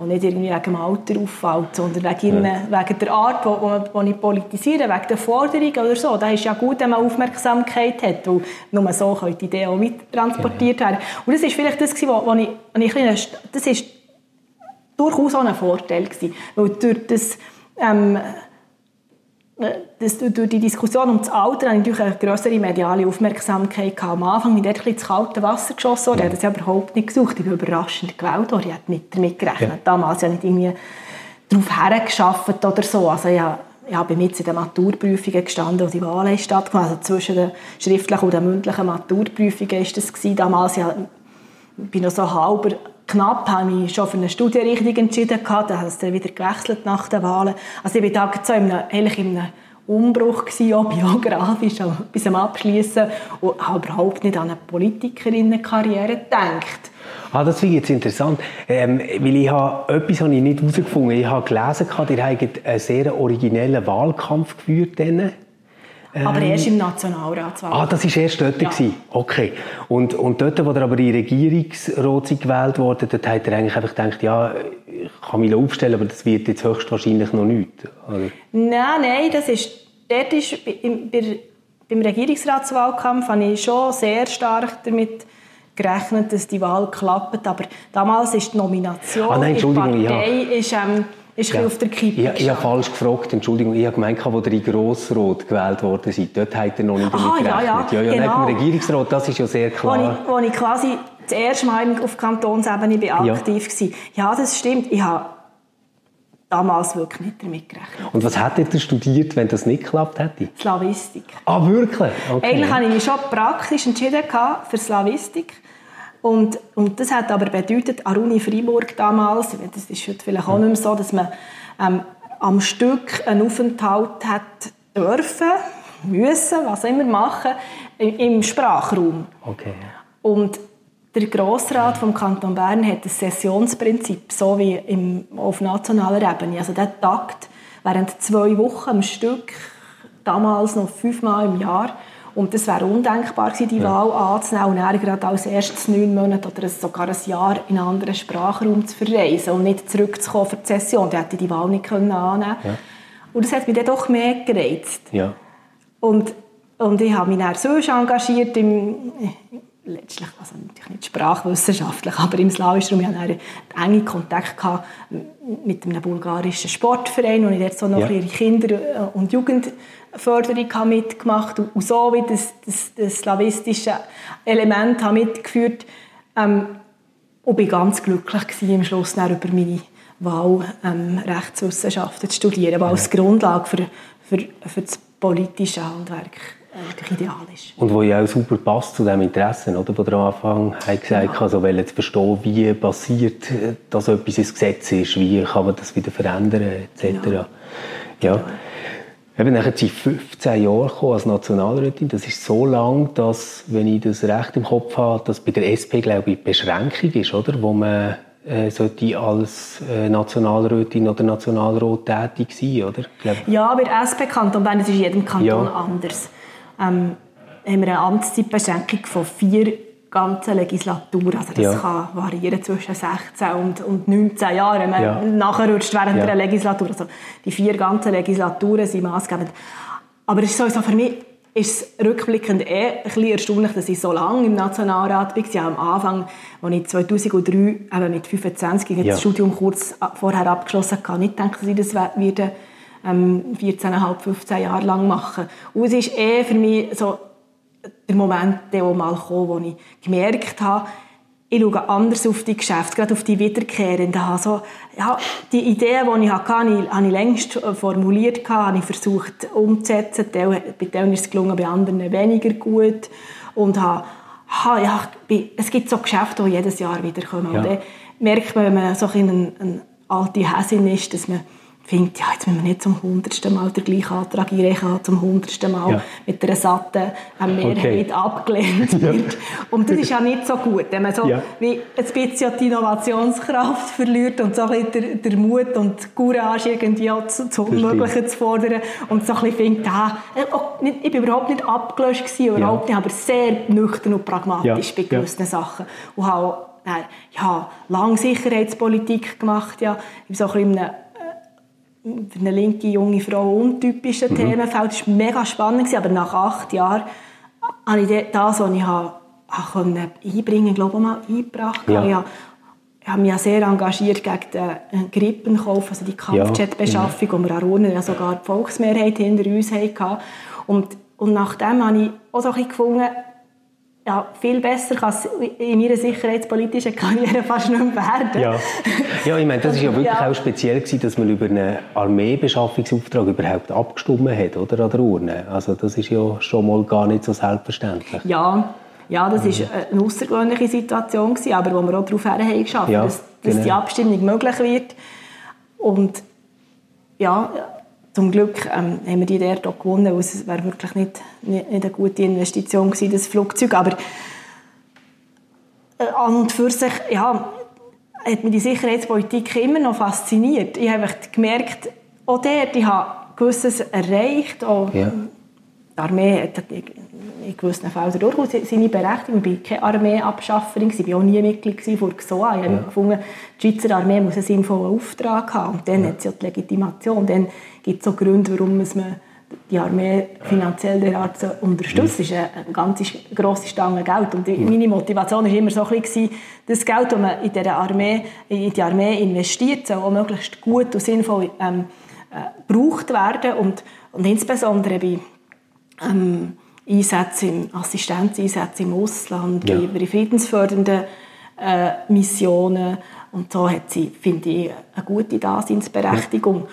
die nicht irgendwie wegen dem Alter auffällt, sondern wegen, ja. wegen der Art, wo, wo, wo ich politisiere, wegen der Forderungen oder so. Da ist ja gut, wenn man Aufmerksamkeit hat, weil nur so können die Ideen auch mittransportiert werden. Und das ist vielleicht das, wo ich, wo ich ein das ist durchaus auch ein Vorteil gewesen, weil durch das ähm, das, durch die Diskussion um das Alter hatte ich natürlich eine größere mediale Aufmerksamkeit. Gehabt. Am Anfang bin ich dort ins kalte Wasser geschossen. Ich habe das ja überhaupt nicht gesucht. Ich bin überraschend gewählt worden. Ich habe nicht damit gerechnet. Ja. Damals habe ich nicht irgendwie darauf hergeschafft oder so. Also ich habe, ich habe jetzt in den Maturprüfungen gestanden, wo die Wahlen stattgefunden Also zwischen den schriftlichen und den mündlichen Maturprüfungen war das gewesen. Damals ich bin noch so halber knapp habe ich schon für eine Studienrichtung entschieden gehabt, dann hat es dann wieder gewechselt nach den Wahlen. Also ich war da so in einem, in einem Umbruch gewesen, biografisch, auch bis zum Abschließen und habe überhaupt nicht an eine Politikerinnenkarriere gedacht. Ah, das finde ich jetzt interessant, ähm, weil ich habe, etwas habe ich nicht herausgefunden. Ich habe gelesen, ihr habt einen sehr originellen Wahlkampf geführt. Denen. Aber erst im Nationalratswahl. Ah, das war erst dort? Ja. Okay. Und, und dort, wo er aber in Regierungsrat gewählt wurde, dort hat er eigentlich einfach gedacht, ja, ich kann mich aufstellen, aber das wird jetzt höchstwahrscheinlich noch nicht. Oder? Nein, nein, das ist, dort ist, beim, beim Regierungsratswahlkampf habe ich schon sehr stark damit gerechnet, dass die Wahl klappt, aber damals ist die Nomination ah, nein, in der Partei ja. ist, ähm, ist ja. auf der Kippe Ich, ich habe falsch gefragt, Entschuldigung. Ich habe gemeint, wo der in Grossrot gewählt worden ist, dort hat er noch nicht damit gerechnet. Ja, ja, ja, ja genau. Nicht Regierungsrat, das ist ja sehr klar. Wo ich, wo ich quasi das erste Mal auf Kantonsebene bin aktiv ja. war. Ja, das stimmt. Ich habe damals wirklich nicht damit gerechnet. Und was hätte er studiert, wenn das nicht geklappt hätte? Slavistik. Ah, wirklich? Okay. Eigentlich habe ich mich schon praktisch entschieden für Slavistik. Und, und das hat aber bedeutet, an Uni Freiburg damals, das ist heute vielleicht auch nicht mehr so, dass man ähm, am Stück einen Aufenthalt hat dürfen, müssen, was immer machen, im, Sprachraum. Okay. Und der Grossrat vom Kanton Bern hat das Sessionsprinzip, so wie im, auf nationaler Ebene. Also der tagt während zwei Wochen am Stück, damals noch fünfmal im Jahr, und es wäre undenkbar gewesen, die ja. Wahl anzunehmen und dann gerade als erstes neun Monate oder sogar ein Jahr in einen anderen Sprachraum zu verreisen und nicht zurückzukommen für die Session. Dann hätte ich die Wahl nicht können annehmen ja. Und das hat mich dann doch mehr gereizt. Ja. Und, und ich habe mich dann so engagiert im, letztlich, also natürlich nicht sprachwissenschaftlich, aber im slawischen Raum, ich hatte einen engen Kontakt mit einem bulgarischen Sportverein, wo ich dort so noch ja. ihre Kinder- und Jugendförderung mitgemacht habe und so wie das, das, das slawistische Element habe mitgeführt Ähm, und bin ganz glücklich gewesen, am Schluss über meine Wahl ähm, Rechtswissenschaften zu studieren, was als Grundlage für, für, für das politische Handwerk ideal ist. Und wo ja auch super passt zu dem Interesse, oder, wo der am Anfang gesagt hat, ja. also wollen zu verstehen, wie passiert, dass etwas ins Gesetz ist, wie kann man das wieder verändern, etc. Genau. Ja. ja. Eben nachher sie 15 Jahre als Nationalrätin. Das ist so lang, dass, wenn ich das recht im Kopf habe, dass bei der SP, glaube ich, Beschränkung ist, oder? Wo man äh, sollte als äh, Nationalrätin oder Nationalrat tätig sein, oder? Ja, bei der SP Kanton Bern, das ist in jedem Kanton ja. anders. Ähm, haben wir eine Amtszeitbeschränkung von vier ganzen Legislaturen. Also das ja. kann variieren zwischen 16 und, und 19 Jahren, wenn man ja. nachrutscht während ja. einer Legislatur. Also die vier ganzen Legislaturen sind maßgebend. Aber es ist sowieso für mich ist es rückblickend eh ein bisschen erstaunlich, dass ich so lange im Nationalrat war. Ja, am Anfang, als ich 2003 eben mit 25 ja. das Studium kurz vorher abgeschlossen habe, nicht gedacht, dass ich das werde, ähm, 14,5, 15 Jahre lang machen. Und es ist eh für mich so der Moment, der mal kam, wo ich gemerkt habe, ich schaue anders auf die Geschäfte, gerade auf die Wiederkehrenden. Also, ja, die Ideen, die ich hatte, habe ich, längst formuliert, habe ich versucht umzusetzen. Bei denen ist es gelungen, bei anderen weniger gut. Und habe, ja, es gibt so Geschäfte, die jedes Jahr wiederkommen. Ja. Und dann merkt man, wenn man so ein, ein alte Häsin ist, dass man findet, ja, jetzt müssen wir nicht zum hundertsten Mal den gleichen Antrag einreichen, zum hundertsten Mal ja. mit einer satten Mehrheit okay. abgelehnt wird. Ja. Und das ist ja nicht so gut, wenn man so ja. wie ein bisschen die Innovationskraft verliert und so ein bisschen der, der Mut und die Courage irgendwie auch zu, zu Unmöglichen zu fordern und so ein bisschen findet, ah, ich bin überhaupt nicht abgelöscht gewesen, überhaupt nicht, aber sehr nüchtern und pragmatisch bei gewissen Sachen. Und habe ja, lange Sicherheitspolitik gemacht, ja, so ein bisschen für eine linke junge Frau untypische mhm. Themenfeld. Das war mega spannend, aber nach acht Jahren habe ich das, was ich habe, habe einbringen glaube ich, mal eingebracht. Ja. Ich, habe, ich habe mich sehr engagiert gegen den Grippenkauf, also die Kampfjetbeschaffung, ja. wo wir an ja sogar die Volksmehrheit hinter uns hatten. Und, und nachdem habe ich auch so ein bisschen gefunden, ja, viel besser kann es in meiner sicherheitspolitischen Karriere fast nicht mehr werden. Ja, ja ich meine, das war ja wirklich ja. auch speziell gewesen, dass man über einen Armeebeschaffungsauftrag überhaupt abgestimmt hat, oder, an der Urne. Also das ist ja schon mal gar nicht so selbstverständlich. Ja, ja das war eine außergewöhnliche Situation, gewesen, aber wo wir auch darauf haben geschafft, ja, dass, dass genau. die Abstimmung möglich wird. Und ja, zum Glück ähm, haben wir die dort auch gewonnen, weil es wäre wirklich nicht, nicht, nicht, eine gute Investition gewesen, das Flugzeug. Aber äh, an und für sich, ja, hat mich die Sicherheitspolitik immer noch fasziniert. Ich habe gemerkt, auch dort, ich habe gewisses erreicht. Auch ja. Die Armee hat in gewissen Fällen durchaus seine Berechtigung. Ich war keine Armeeabschafferin, ich war auch nie Mitglied von GSOA. Ich ja. habe gefunden, die Schweizer Armee muss einen sinnvollen Auftrag haben. Und dann ja. hat sie auch die Legitimation. Dann gibt es auch Gründe, warum man die Armee finanziell derart unterstützt. Das ist eine ganz grosse Stange Geld. Und meine Motivation war immer so ein bisschen, das Geld, das man in, der Armee, in die Armee investiert, soll auch möglichst gut und sinnvoll ähm, äh, gebraucht werden. Und, und insbesondere bei ähm, Einsätzen, Assistenzeinsätzen im Ausland, ja. bei, friedensfördernden äh, Missionen. Und so hat sie, finde ich, eine gute Daseinsberechtigung. Ja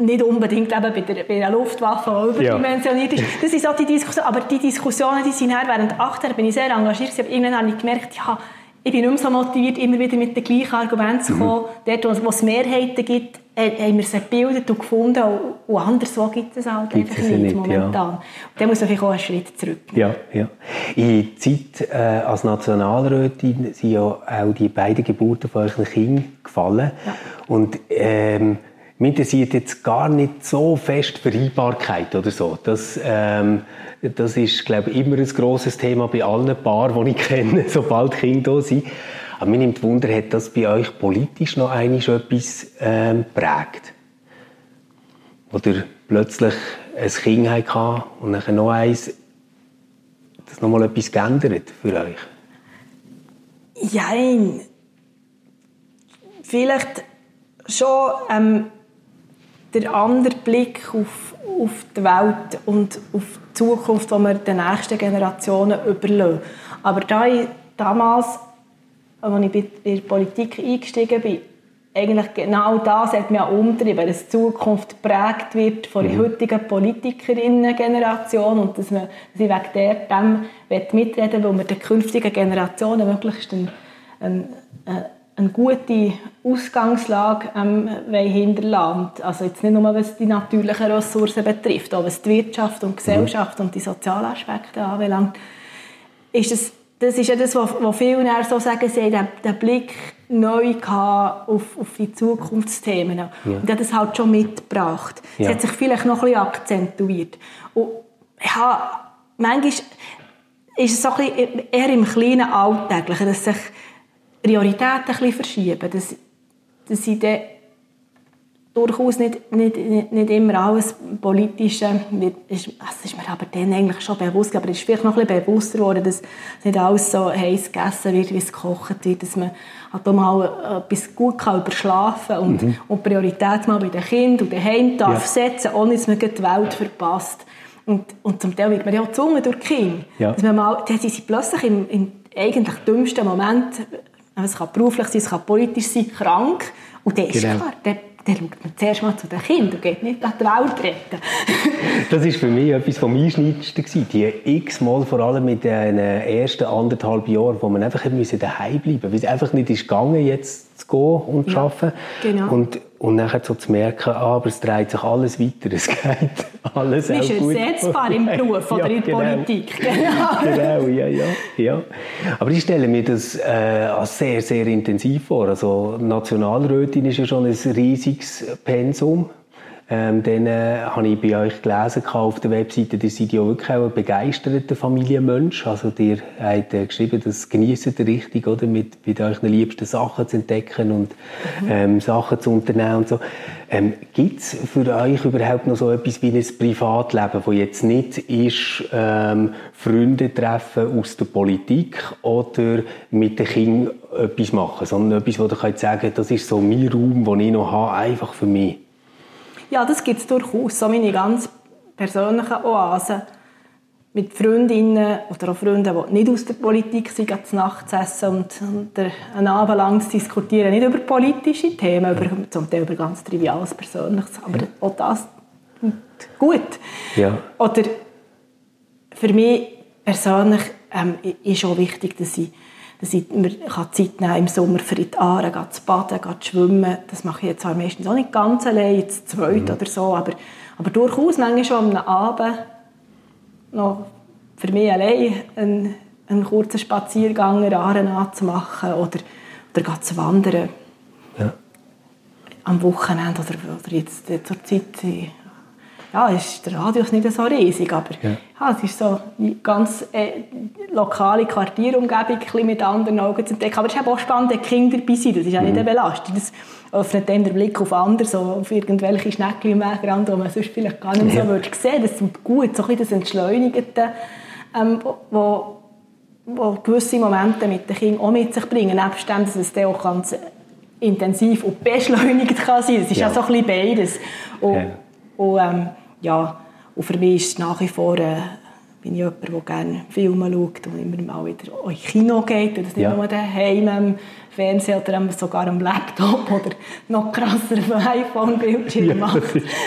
nicht unbedingt eben bei der, bei der Luftwaffe, die überdimensioniert ist. Das ist auch die Diskussion. Aber die Diskussionen, die sind her, während acht Jahren bin ich sehr engagiert. Aber irgendwann habe ich gemerkt, ja, ich bin nicht mehr so motiviert, immer wieder mit den gleichen Argumenten zu kommen. Mhm. Dort, wo es Mehrheiten gibt, äh, haben wir sie gebildet und gefunden. Und anderswo gibt es halt einfach nicht, nicht, momentan. Ja. Und dann muss man vielleicht auch einen Schritt zurück Ja, ja. In Zeit äh, als Nationalrätin sind ja auch die beiden Geburten von euren Kindern gefallen. Ja. Und ähm, mich interessiert jetzt gar nicht so fest Vereinbarkeit oder so. Das, ähm, das ist, glaube ich, immer ein grosses Thema bei allen Paaren, die ich kenne, sobald Kinder da sind. Aber mich nimmt Wunder, hat das bei euch politisch noch einiges etwas ähm, prägt? Oder plötzlich ein Kind hatte und dann noch eins, das nochmal etwas geändert für euch? Jein. Vielleicht schon ähm, der andere Blick auf, auf die Welt und auf die Zukunft, die wir den nächsten Generationen überlassen. Aber da ich damals als ich in die Politik eingestiegen bin, eigentlich genau das hat mich auch umtrieben, dass die Zukunft geprägt wird von der mhm. heutigen Politikerinnen-Generation und dass, man, dass ich wegen dem mitreden will, weil wir den künftigen Generationen möglichst eine, eine, eine gute Ausgangslage ähm, hinterlassen Also jetzt nicht nur, was die natürlichen Ressourcen betrifft, aber was die Wirtschaft und die Gesellschaft mhm. und die sozialen Aspekte anbelangt, ist es das ist ja das, was viele so sagen, sie haben den Blick neu auf, auf die Zukunftsthemen. Ja. Und hat das halt schon mitgebracht. Ja. Sie hat sich vielleicht noch ein bisschen akzentuiert. Und ja, manchmal ist es so ein bisschen eher im kleinen Alltäglichen, dass sich Prioritäten ein bisschen verschieben, dass, dass sie dann durchaus nicht, nicht, nicht immer alles Politische, das ist mir aber dann eigentlich schon bewusst, aber es ist vielleicht noch ein bisschen bewusster geworden, dass nicht alles so heiß gegessen wird, wie es gekocht wird, dass man halt auch mal etwas gut kann überschlafen und, mhm. und Priorität mal bei den Kindern und daheim darf ja. setzen, ohne dass man die Welt verpasst. Und, und zum Teil wird man ja auch gezwungen durch die Kinder. Ja. Dass man mal, dann sind sie plötzlich im, im eigentlich dümmsten Moment, es kann beruflich sein, es kann politisch sein, krank. Und dann ist genau. klar, dann dann schaut man zuerst mal zu den Kindern und geht nicht die Welt retten. das war für mich etwas vom Einschneidendsten. Die x-mal, vor allem mit den ersten anderthalb Jahren, wo man einfach daheim bleiben musste, weil es einfach nicht ist gegangen, jetzt zu gehen und zu ja, arbeiten. Genau. Und, und nachher so zu merken, ah, aber es dreht sich alles weiter, es geht alles Man ist ersetzbar im Beruf oder ja, in der genau. Politik. Genau. genau, ja, ja, ja. Aber ich stelle mir das äh, als sehr, sehr intensiv vor. Also Nationalrätin ist ja schon ein riesiges Pensum. Ähm, dann äh, habe ich bei euch gelesen auf der Webseite, ihr seid ja wirklich auch ein begeisterter Familienmensch. Also ihr habt äh, geschrieben, das genießt ihr richtig, oder? Mit, mit euren liebsten Sachen zu entdecken und mhm. ähm, Sachen zu unternehmen und so. Ähm, Gibt es für euch überhaupt noch so etwas wie ein Privatleben, wo jetzt nicht ist, ähm, Freunde treffen aus der Politik oder mit den Kindern etwas machen, sondern etwas, wo ihr könnt sagen, das ist so mein Raum, den ich noch habe, einfach für mich? Ja, das gibt es durchaus. So meine ganz persönlichen Oasen mit Freundinnen oder auch Freunden, die nicht aus der Politik sind, zu Nacht zu essen und, und einen Abend lang zu diskutieren. Nicht über politische Themen, über, zum Teil über ganz Triviales, Persönliches, aber auch das gut. Ja. Oder für mich persönlich ähm, ist auch wichtig, dass ich dass ich mir Zeit nehmen im Sommer für die Aare zu baden, zu schwimmen. Das mache ich jetzt zwar meistens auch nicht ganz allein, jetzt zweit mhm. oder so, aber, aber durchaus manchmal schon am Abend noch für mich allein einen, einen kurzen Spaziergang in Aare anzumachen oder, oder zu wandern. Ja. Am Wochenende oder, oder jetzt zur Zeit ja, ist der Radius nicht so riesig, aber ja. ja es ist so eine ganz äh, lokale Quartierumgebung ein mit anderen Augen zu entdecken. Aber es ist auch spannend, dass Kinder dabei sind. Das ist ja nicht eine mhm. Belastung. Das öffnet dann den Blick auf andere, so auf irgendwelche Schnecken im Wegrand, die man sonst vielleicht gar nicht ja. so würde sehen Das tut gut, so ein das Entschleunigte, ähm, wo, wo gewisse Momente mit den Kindern auch mit sich bringen, nebst dem, dass es dann auch ganz intensiv und beschleunigt kann sein. Das ist ja, ja so ein bisschen beides. Und. Und ähm, ja, und für mich ist es nach wie vor, äh, bin ich jemand, der gerne Filme schaut und immer mal wieder ins Kino geht und das nicht ja. nur daheim am Fernseher oder sogar am Laptop oder noch krasser am iPhone-Bildschirm ja, macht.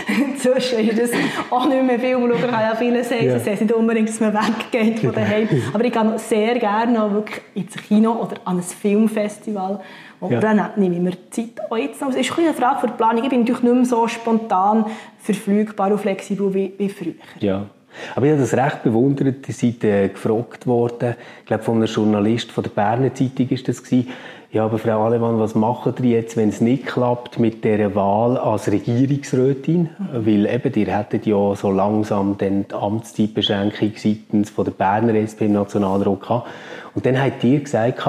Inzwischen ist das auch nicht mehr Film schauen, kann ja viele sehen, ja. sehen nicht unbedingt, dass man weggeht von daheim. Aber ich gehe sehr gerne noch wirklich ins Kino oder an ein Filmfestival und ja. dann nehme ich mir Zeit auch jetzt noch. Es ist eine Frage für die Planung. Ich bin natürlich nicht mehr so spontan verfügbar und flexibel wie, wie früher. Ja. Aber ich habe das recht bewundert. Ihr seid äh, gefragt worden, ich glaube von einem Journalist von der Berner Zeitung ist das gewesen. Ja, aber Frau Alemann, was machen ihr jetzt, wenn es nicht klappt mit der Wahl als Regierungsrätin? Weil eben, ihr hättet ja so langsam die Amtszeitbeschränkung seitens von der Berner SP im Nationalrat gehabt. Und dann habt ihr gesagt,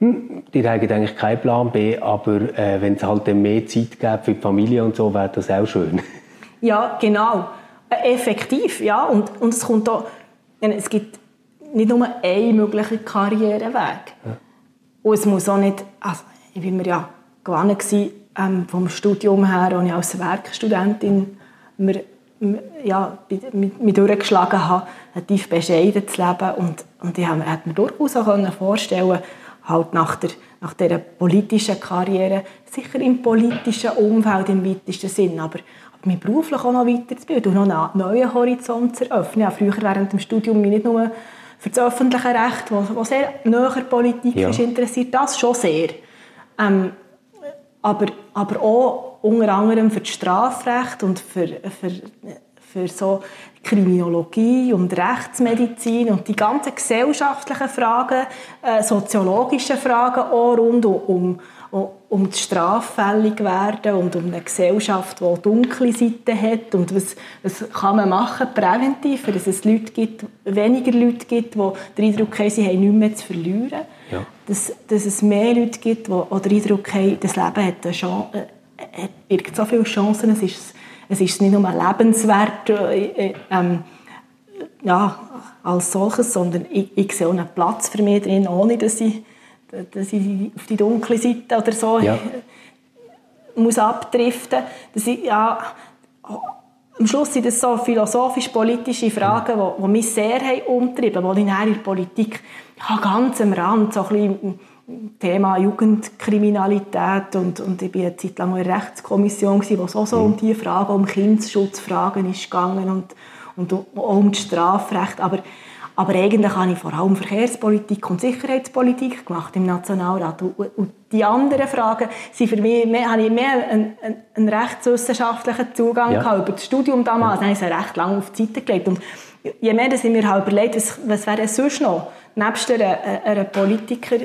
die haben eigentlich keinen Plan B, aber äh, wenn es halt mehr Zeit gibt für die Familie und so, wäre das auch schön. Ja, genau. Äh, effektiv, ja. Und, und es kommt auch, es gibt nicht nur einen möglichen Karriereweg. Ja. Und es muss auch nicht, also ich war mir ja gewohnt gewesen, ähm, vom Studium her, als ich als Werkstudentin mir, ja, mich durchgeschlagen habe, tief bescheiden zu leben. Und, und ich hätte mir durchaus auch vorstellen halt nach der nach dieser politischen Karriere, sicher im politischen Umfeld im weitesten Sinn, aber, aber mich beruflich auch noch weiterzubilden und noch einen neuen Horizont zu eröffnen. Ja, früher während dem Studium mich nicht nur für das öffentliche Recht, das sehr näher Politik ja. ist, interessiert, das schon sehr. Ähm, aber, aber auch unter anderem für das Strafrecht und für, für, für so Kriminologie und Rechtsmedizin und die ganzen gesellschaftlichen Fragen, äh, soziologischen Fragen auch rund um, um, um das Straffälligwerden und um eine Gesellschaft, die dunkle Seiten hat und was, was kann man machen präventiv, dass es Leute gibt, weniger Leute gibt, die den Eindruck haben, sie haben nichts mehr zu verlieren. Ja. Dass, dass es mehr Leute gibt, die den Eindruck haben, das Leben hat, eine Chance, äh, birgt so viele Chancen, es ist es ist nicht nur lebenswert äh, äh, ähm, ja, als solches, sondern ich, ich sehe auch einen Platz für mich drin, ohne dass ich, dass ich auf die dunkle Seite oder so ja. muss abdriften muss. Ja, am Schluss sind das so philosophisch-politische Fragen, die, die mich sehr haben umtrieben haben, die ich in der Politik ja, ganz am Rand so ein bisschen Thema Jugendkriminalität und, und ich war eine Zeit lang in der Rechtskommission, wo es auch so um die Fragen, um Kindesschutzfragen ist gegangen und, und auch um das Strafrecht, aber, aber eigentlich habe ich vor allem Verkehrspolitik und Sicherheitspolitik gemacht im Nationalrat. Und, und die anderen Fragen sind für mich, mehr, habe ich mehr einen, einen rechtswissenschaftlichen Zugang ja. gehabt, über das Studium damals, ja. habe ich es recht lange auf die Seite gelegt. Und je mehr dass ich mir halt überlegt, was, was wäre sonst noch, nebst einer, einer Politiker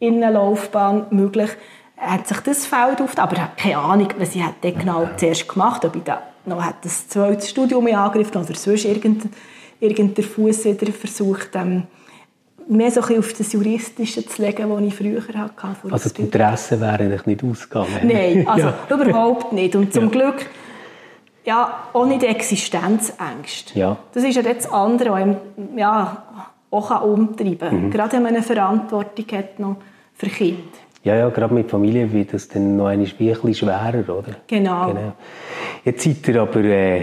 Innenlaufbahn möglich, hat sich das Feld auf, aber ich habe keine Ahnung, was ich hätte genau zuerst gemacht, ob ich da noch das zweite Studium in Angriff oder sonst irgendeinen irgendein Fuß wieder versucht, ähm, mehr so ein auf das Juristische zu legen, was ich früher hatte. Also die Interessen wären nicht ausgegangen? Nein, also ja. überhaupt nicht. Und zum ja. Glück ja, auch nicht Existenzängste. Ja. Das ist ja das andere, was ja, auch umtreiben kann. Mhm. Gerade wenn man eine Verantwortung hat noch für Kinder. Ja, ja, gerade mit Familie wird das dann noch ein bisschen schwerer, oder? Genau. genau. Jetzt seid ihr aber äh,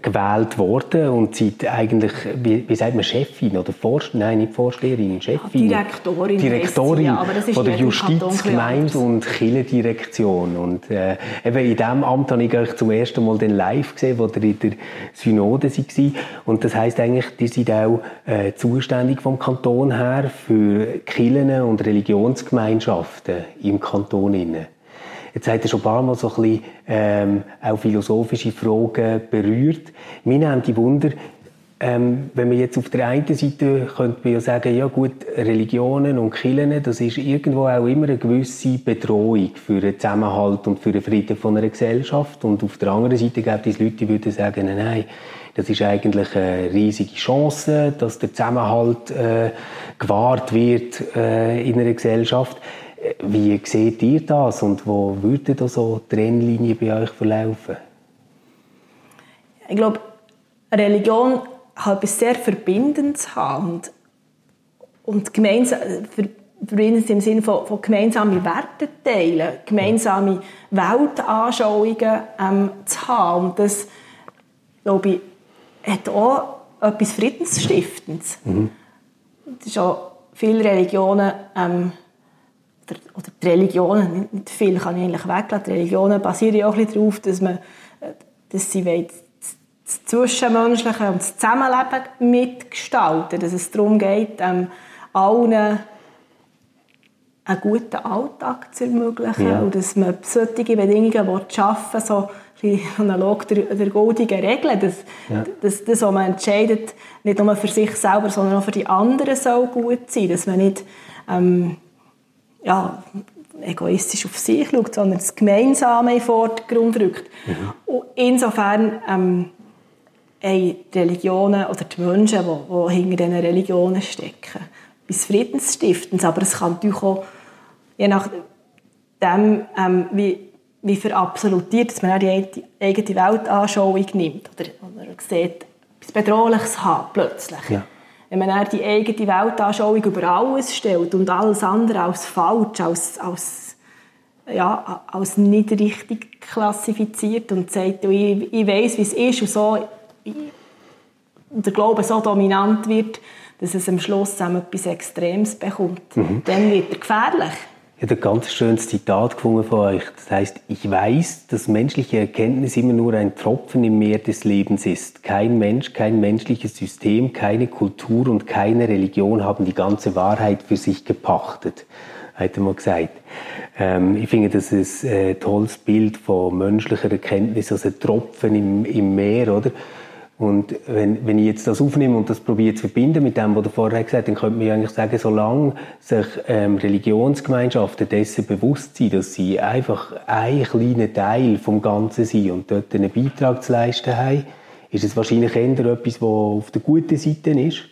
gewählt worden und seid eigentlich, wie, wie sagt man, Chefin oder Vorst nein, nicht Vorsteherin, Chefin. Ja, Direktorin. Direktorin ja, von der Justiz-, Gemeinde- und Kirchendirektion. Und äh, eben in diesem Amt habe ich euch zum ersten Mal den live gesehen, wo ihr in der Synode war. Und das heisst eigentlich, ihr seid auch äh, zuständig vom Kanton her für Kirchen und Religionsgemeinschaften im Kanton. Innen. Jetzt hat er schon ein paar Mal so ein bisschen, ähm, auch philosophische Fragen berührt. Mir nimmt die Wunder, ähm, wenn man jetzt auf der einen Seite könnte man ja sagen, ja gut, Religionen und Kirchen, das ist irgendwo auch immer eine gewisse Bedrohung für den Zusammenhalt und für den Frieden von einer Gesellschaft. Und auf der anderen Seite gibt es Leute, die würden sagen, nein, das ist eigentlich eine riesige Chance, dass der Zusammenhalt äh, gewahrt wird äh, in einer Gesellschaft. Wie seht ihr das und wo würde da so die Trennlinie bei euch verlaufen? Ich glaube, Religion hat etwas sehr Verbindendes haben und, und gemeinsam, verbindendes im Sinne von, von gemeinsamen Werten teilen, gemeinsame Weltanschauungen ähm, zu haben. Und das, glaube ich, hat auch etwas Friedensstiftendes. Mhm. Das ist auch viele Religionen ähm, oder die Religionen, nicht viel kann ich eigentlich weglassen, die Religionen basieren ja auch ein bisschen darauf, dass, man, dass sie das Zwischenmenschliche und das Zusammenleben mitgestalten, dass es darum geht, ähm, allen einen guten Alltag zu ermöglichen ja. und dass man solche Bedingungen schaffen will, so analog der, der goldigen Regel, dass, ja. dass das, was man entscheidet, nicht nur für sich selber, sondern auch für die anderen soll gut sein, dass man nicht ähm, ja, egoistisch auf sich schaut, sondern das Gemeinsame in den Vordergrund rückt. Mhm. Und insofern ähm, die Religionen oder die Menschen, die, die hinter diesen Religionen stecken, bis Friedensstiftens, aber es kann natürlich auch, je nachdem, ähm, wie, wie verabsolutiert, dass man auch die eigene Weltanschauung nimmt oder, oder sieht, etwas Bedrohliches hat plötzlich. Ja. Wenn man dann die eigene Weltanschauung über alles stellt und alles andere als falsch, als, als, ja, als nicht richtig klassifiziert und sagt, ich, ich weiß, wie es ist und so, der Glaube so dominant wird, dass es am Schluss etwas Extremes bekommt. Mhm. Dann wird er gefährlich. Ich habe ein ganz schönes Zitat gefunden von euch. Das heißt, ich weiß, dass menschliche Erkenntnis immer nur ein Tropfen im Meer des Lebens ist. Kein Mensch, kein menschliches System, keine Kultur und keine Religion haben die ganze Wahrheit für sich gepachtet, hat er mal gesagt. Ähm, ich finde, das ist ein tolles Bild von menschlicher Erkenntnis, also ein Tropfen im, im Meer, oder? Und wenn, wenn ich jetzt das aufnehme und das probiere zu verbinden mit dem, was du vorher gesagt hast, dann könnte man eigentlich sagen, solange sich ähm, Religionsgemeinschaften dessen bewusst sind, dass sie einfach ein kleiner Teil vom Ganzen sind und dort einen Beitrag zu leisten haben, ist es wahrscheinlich eher etwas, was auf der guten Seite ist.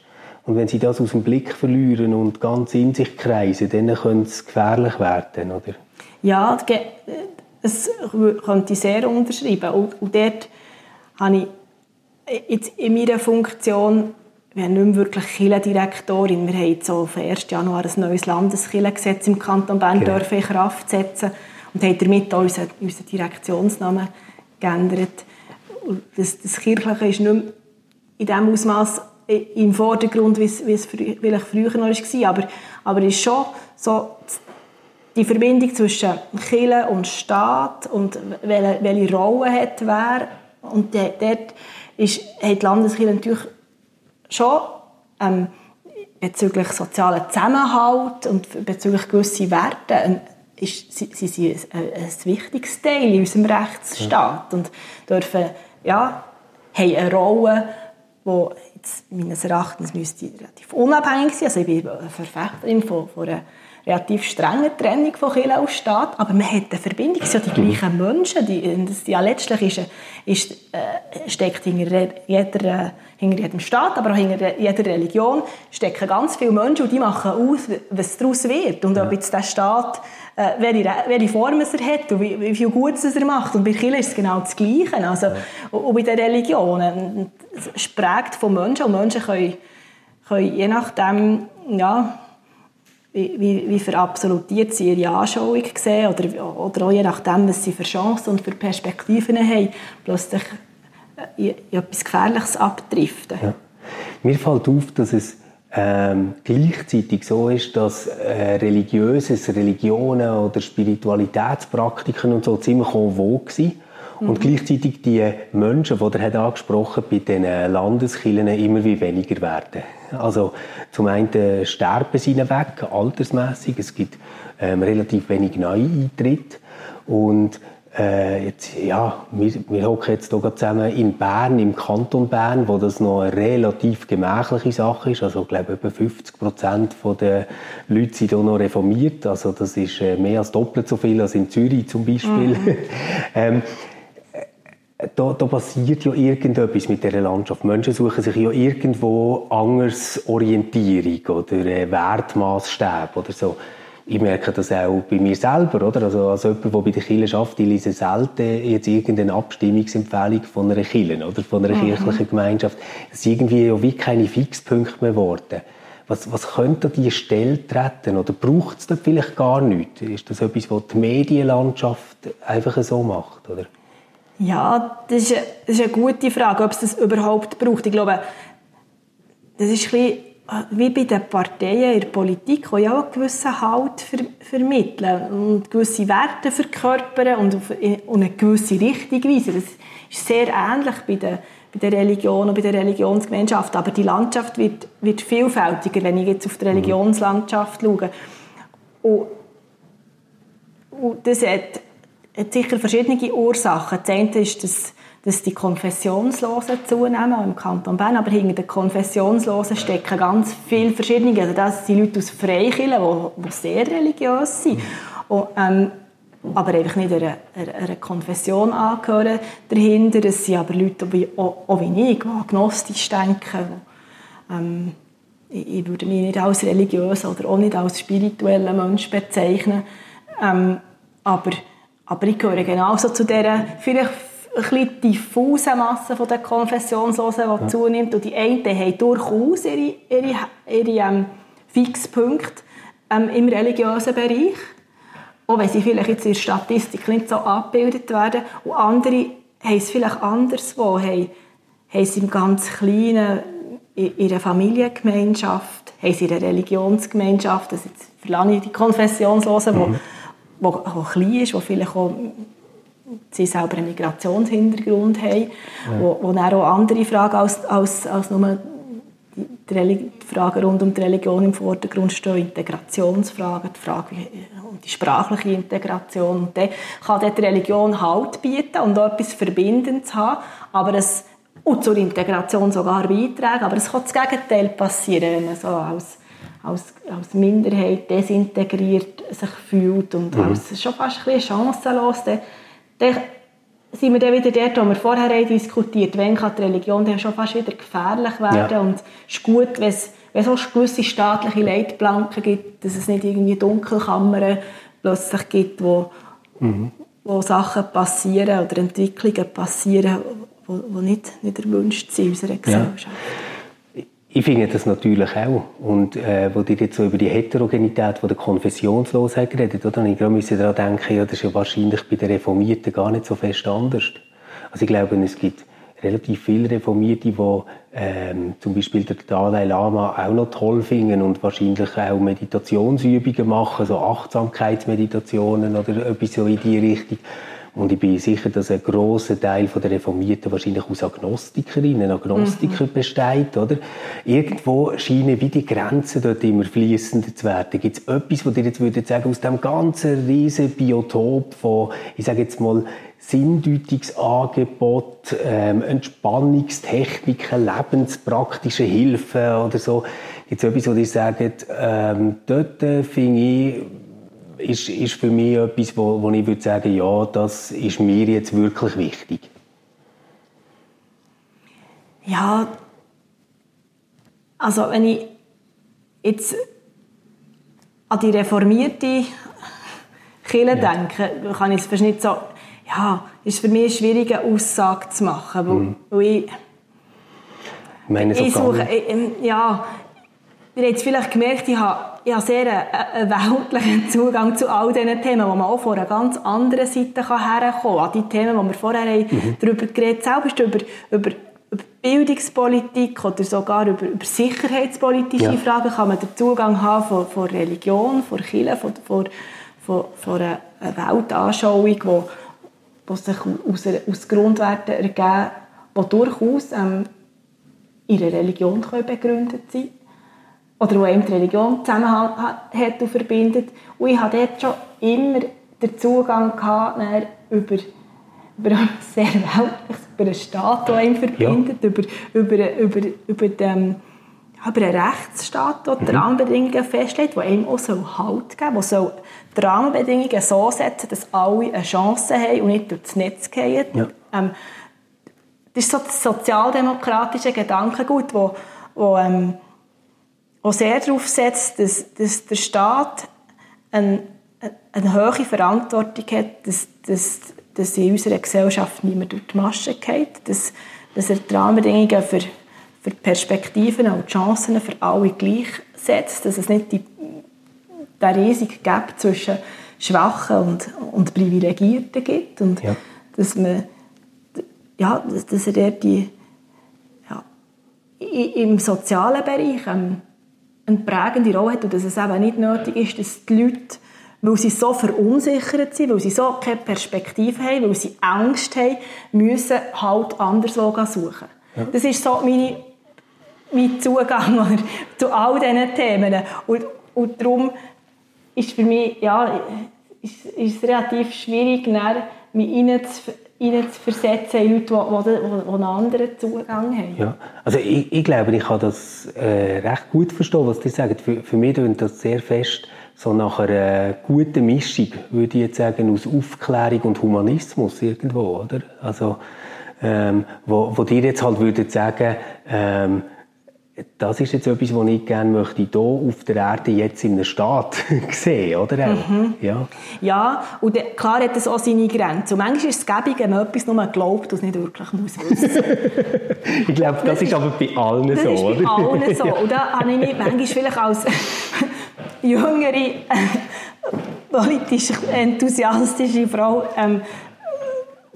Und wenn sie das aus dem Blick verlieren und ganz in sich kreisen, dann könnte es gefährlich werden, oder? Ja, es könnte ich sehr unterschreiben. Und, und dort habe ich jetzt in meiner Funktion, wir haben nicht mehr wirklich Kirchendirektorin. Wir haben jetzt so auf 1. Januar ein neues Landeskirchengesetz im Kanton Bern genau. dürfen in Kraft setzen und haben damit auch unseren, unseren Direktionsnamen geändert. Das, das Kirchliche ist nicht mehr in dem Ausmaß im Vordergrund, wie es, wie es vielleicht früher noch war, aber, aber es ist schon so die Verbindung zwischen Kirche und Staat und welche, welche Rolle hat wer und dort ist, hat die Landeskirche natürlich schon ähm, bezüglich sozialen Zusammenhalt und bezüglich gewisser Werte ähm, ist, sie sind ein, ein, wichtiges Teil in unserem Rechtsstaat und dürfen, ja, haben eine Rolle, die jetzt meines Erachtens müsste relativ unabhängig sein. Also ich bin eine Verfechterin von, von einer relativ strenge Trennung von Kirche und Staat, aber man hat eine Verbindung, es sind ja die gleichen Menschen, die, das, ja letztlich ist, ist, äh, steckt hinter, jeder, hinter jedem Staat, aber auch hinter jeder Religion stecken ganz viele Menschen und die machen aus, was daraus wird und ob jetzt der Staat äh, welche, welche Form es er hat und wie, wie viel Gutes er macht. Und bei Kirche ist es genau das Gleiche. Also, ja. Und bei den Religionen. Es prägt von Menschen und Menschen können, können je nachdem, ja, wie, wie verabsolutiert sie ihre Anschauung sehen oder, oder auch je nachdem, was sie für Chancen und für Perspektiven haben, plötzlich in, in etwas Gefährliches abdriften. Ja. Mir fällt auf, dass es ähm, gleichzeitig so ist, dass äh, religiöses, Religionen oder Spiritualitätspraktiken und so ziemlich en vogue sind und mhm. gleichzeitig die Menschen, die er angesprochen hat, bei den Landeskirchen immer wie weniger werden. Also zum einen sterben sie weg, altersmässig. Es gibt ähm, relativ wenig Neueintritte und äh, jetzt, ja, wir, wir hocken jetzt hier zusammen in Bern, im Kanton Bern, wo das noch eine relativ gemächliche Sache ist. Also, ich glaube, etwa 50 Prozent der Leute sind hier noch reformiert. Also, das ist äh, mehr als doppelt so viel als in Zürich zum Beispiel. Mhm. ähm, da, da passiert ja irgendetwas mit dieser Landschaft. Menschen suchen sich ja irgendwo anders Orientierung oder äh, Wertmaßstäbe oder so. Ich merke das auch bei mir selber, oder? Also als jemand, der bei der Kirche arbeitet, ich lese selten jetzt irgendeine Abstimmungsempfehlung von einer Kirche oder von einer mhm. kirchlichen Gemeinschaft. Es sind irgendwie ja wie keine Fixpunkte mehr geworden. Was, was könnte an diese Stelle treten? Oder braucht es da vielleicht gar nichts? Ist das etwas, was die Medienlandschaft einfach so macht, oder? Ja, das ist, eine, das ist eine gute Frage, ob es das überhaupt braucht. Ich glaube, das ist ein bisschen wie bei den Parteien in der Politik, die ja auch einen gewissen Halt ver vermitteln und gewisse Werte verkörpern und auf eine gewisse Richtung weisen. Das ist sehr ähnlich bei der, bei der Religion und bei der Religionsgemeinschaft. Aber die Landschaft wird, wird vielfältiger, wenn ich jetzt auf die mhm. Religionslandschaft schaue. Und, und das hat hat sicher verschiedene Ursachen. Das eine ist, dass, dass die Konfessionslosen zunehmen, im Kanton Bern, aber hinter den Konfessionslosen stecken ganz viele verschiedene. Also das sind Leute aus Freikirchen, die, die sehr religiös sind. Und, ähm, aber einfach nicht einer, einer Konfession angehören dahinter. Es sind aber Leute, die auch, wie ich, die agnostisch denken. Ähm, ich, ich, würde mich nicht als religiös oder auch nicht als spiritueller Mensch bezeichnen. Ähm, aber aber ich gehöre genauso zu dieser vielleicht ein diffusen Masse von der Konfessionslosen, die ja. zunimmt. Und die einen haben durchaus ihre, ihre, ihre ähm, Fixpunkte ähm, im religiösen Bereich. Auch wenn sie vielleicht jetzt in der Statistik nicht so abgebildet werden. Und andere haben es vielleicht anderswo, haben, haben es im ganz Kleinen in ihrer Familiengemeinschaft, haben sie eine Religionsgemeinschaft, das jetzt verlange ich die Konfessionslosen, mhm. Wo, wo, klein ist, wo vielleicht auch sie selber einen Migrationshintergrund haben, ja. wo, wo dann auch andere Fragen als, als, als nur die, Fragen rund um die Religion im Vordergrund stehen, Integrationsfragen, die Frage um die sprachliche Integration. Und dann kann die Religion Halt bieten und auch etwas Verbindendes haben, aber es, und zur Integration sogar beitragen, aber es kann das Gegenteil passieren, wenn man so als, als, als Minderheit desintegriert sich fühlt und mhm. als schon fast ein bisschen chancenlos, dann, dann sind wir dann wieder dort, wo wir vorher diskutiert haben, wenn kann die Religion dann schon fast wieder gefährlich werden. Ja. Und es ist gut, wenn es, wenn es auch gewisse staatliche Leitplanken gibt, dass es nicht irgendwie Dunkelkammern plötzlich gibt, wo, mhm. wo Sachen passieren oder Entwicklungen passieren, die nicht, nicht erwünscht sind in unserer Gesellschaft. Ja. Ich finde das natürlich auch. Und äh, wo ihr jetzt so über die Heterogenität von der Konfessionslosen geredet oder? Und ich musste daran denken, ja, das ist ja wahrscheinlich bei den Reformierten gar nicht so fest anders. Also ich glaube, es gibt relativ viele Reformierte, die ähm, zum Beispiel der Dalai Lama auch noch toll finden und wahrscheinlich auch Meditationsübungen machen, so Achtsamkeitsmeditationen oder etwas so in die Richtung. Und ich bin sicher, dass ein großer Teil der Reformierten wahrscheinlich aus Agnostikerinnen, Agnostiker mhm. besteht, oder? Irgendwo scheinen wie die Grenzen dort immer fließender zu werden. Gibt es etwas, was ihr jetzt würdet sagen, aus dem ganzen riesen Biotop von, ich sage jetzt mal, Sinndeutungsangebot, ähm, Entspannungstechniken, lebenspraktische Hilfen oder so. Gibt es etwas, wo ihr sagt, ähm, dort finde ich, ist, ist für mich etwas, wo, wo ich würde sagen, ja, das ist mir jetzt wirklich wichtig. Ja, also wenn ich jetzt an die reformierte Kirche ja. denke, kann ich es nicht so, ja, ist für mich eine schwierige Aussage zu machen, weil, mhm. weil ich, ich, meine, so ich suche, ich, ja, ihr habt es vielleicht gemerkt, ich habe ich habe sehr einen, einen weltlichen Zugang zu all diesen Themen, wo man auch von einer ganz anderen Seite herkommen kann. An die Themen, die wir vorher mhm. darüber geredet haben, selbst über, über, über Bildungspolitik oder sogar über, über sicherheitspolitische ja. Fragen kann man den Zugang haben von, von Religion, von Kirche, von, von, von, von einer Weltanschauung, die sich aus, aus Grundwerten ergeben, die durchaus ähm, ihre Religion begründet sein können oder wo eben die Religion Zusammenhalt hat und verbindet. Und ich hatte dort schon immer den Zugang gehabt, über, über sehr weltlich, über einen Staat, der ihn verbindet, ja. über, über, über, über, den, über einen Rechtsstaat, der mhm. die Rahmenbedingungen festlegt, der ihm auch Halt geben soll, der soll die Rahmenbedingungen so setzen, dass alle eine Chance haben und nicht durchs Netz gehen. Ja. Ähm, das ist so das sozialdemokratische Gedankengut, wo, wo ähm, der sehr darauf setzt, dass, dass der Staat eine, eine hohe Verantwortung hat, dass, dass, dass in unserer Gesellschaft niemand durch die Masche geht, dass, dass er die Rahmenbedingungen für, für Perspektiven und Chancen für alle gleich setzt, dass es nicht die, den riesigen Gap zwischen Schwachen und, und Privilegierten gibt und ja. dass man ja, dass er die, ja, im sozialen Bereich ähm, eine prägende Rolle hat und dass es eben nicht nötig ist, dass die Leute, weil sie so verunsichert sind, weil sie so keine Perspektive haben, weil sie Angst haben, müssen halt anderswo suchen. Ja. Das ist so meine, mein Zugang zu all diesen Themen. Und, und darum ist für mich, ja, ist, ist es relativ schwierig, mich hineinzuversetzen in Leute, die, die, die einen anderen Zugang haben. Ja, also ich, ich glaube, ich kann das äh, recht gut verstehen, was die sagen. Für, für mich klingt das sehr fest so nach einer guten Mischung, würde ich jetzt sagen, aus Aufklärung und Humanismus irgendwo, oder? Also, ähm, wo, wo dir jetzt halt würdet sagen, ähm, das ist jetzt etwas, was ich gerne möchte, hier auf der Erde jetzt in einem Staat sehen, oder? Mhm. Ja. ja, und klar hat das auch seine Grenzen. Und manchmal ist es gäbig, wenn man etwas nur glaubt und es nicht wirklich muss wissen. ich glaube, das, das, ist aber bei allen das so, ist oder? bei allen so. Und da habe ich mich manchmal vielleicht als jüngere, politisch enthusiastische Frau ähm,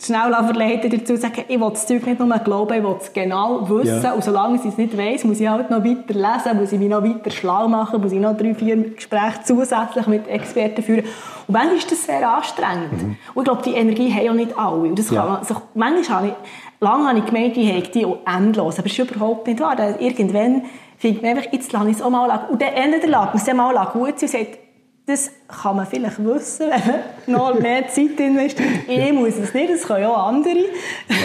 schnell verleiten dazu sagen, ich will das Zeug nicht nur glauben, ich will es genau wissen. Ja. Und solange ich es nicht weiss, muss ich halt noch weiter lesen, muss ich mich noch weiter schlau machen, muss ich noch drei, vier Gespräche zusätzlich mit Experten führen. Und manchmal ist das sehr anstrengend. Mhm. Und ich glaube, die Energie haben ja nicht alle. Und das ja. kann man, also, manchmal habe ich, lange habe ich gemeint, die haben die auch endlos. Aber das ist überhaupt nicht wahr. Irgendwann findet man einfach, jetzt lasse ich es auch mal Und dann endet der Laden, es mal gut und sagt, das kann man vielleicht wissen, wenn man noch mehr Zeit investiert. Ich muss es nicht, das können auch andere. Ja.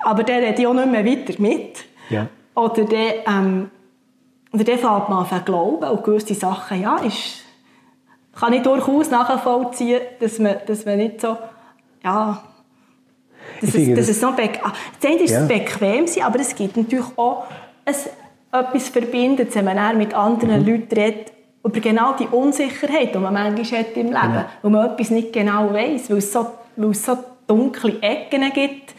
Aber der redet ja auch nicht mehr weiter mit. Ja. Oder der, ähm, oder der fängt man an glauben und gewisse Sachen, ja, ist, kann ich durchaus nachvollziehen, dass man, dass man nicht so, ja, dass, es, dass es noch bequem, ah, das ist ja. bequem sein, aber es gibt natürlich auch ein, etwas Verbindendes, wenn man mit anderen mhm. Leuten redet, über genau die Unsicherheit, die man manchmal hat im Leben, ja. wo man etwas nicht genau weiß, weil es so, weil es so dunkle Ecken gibt,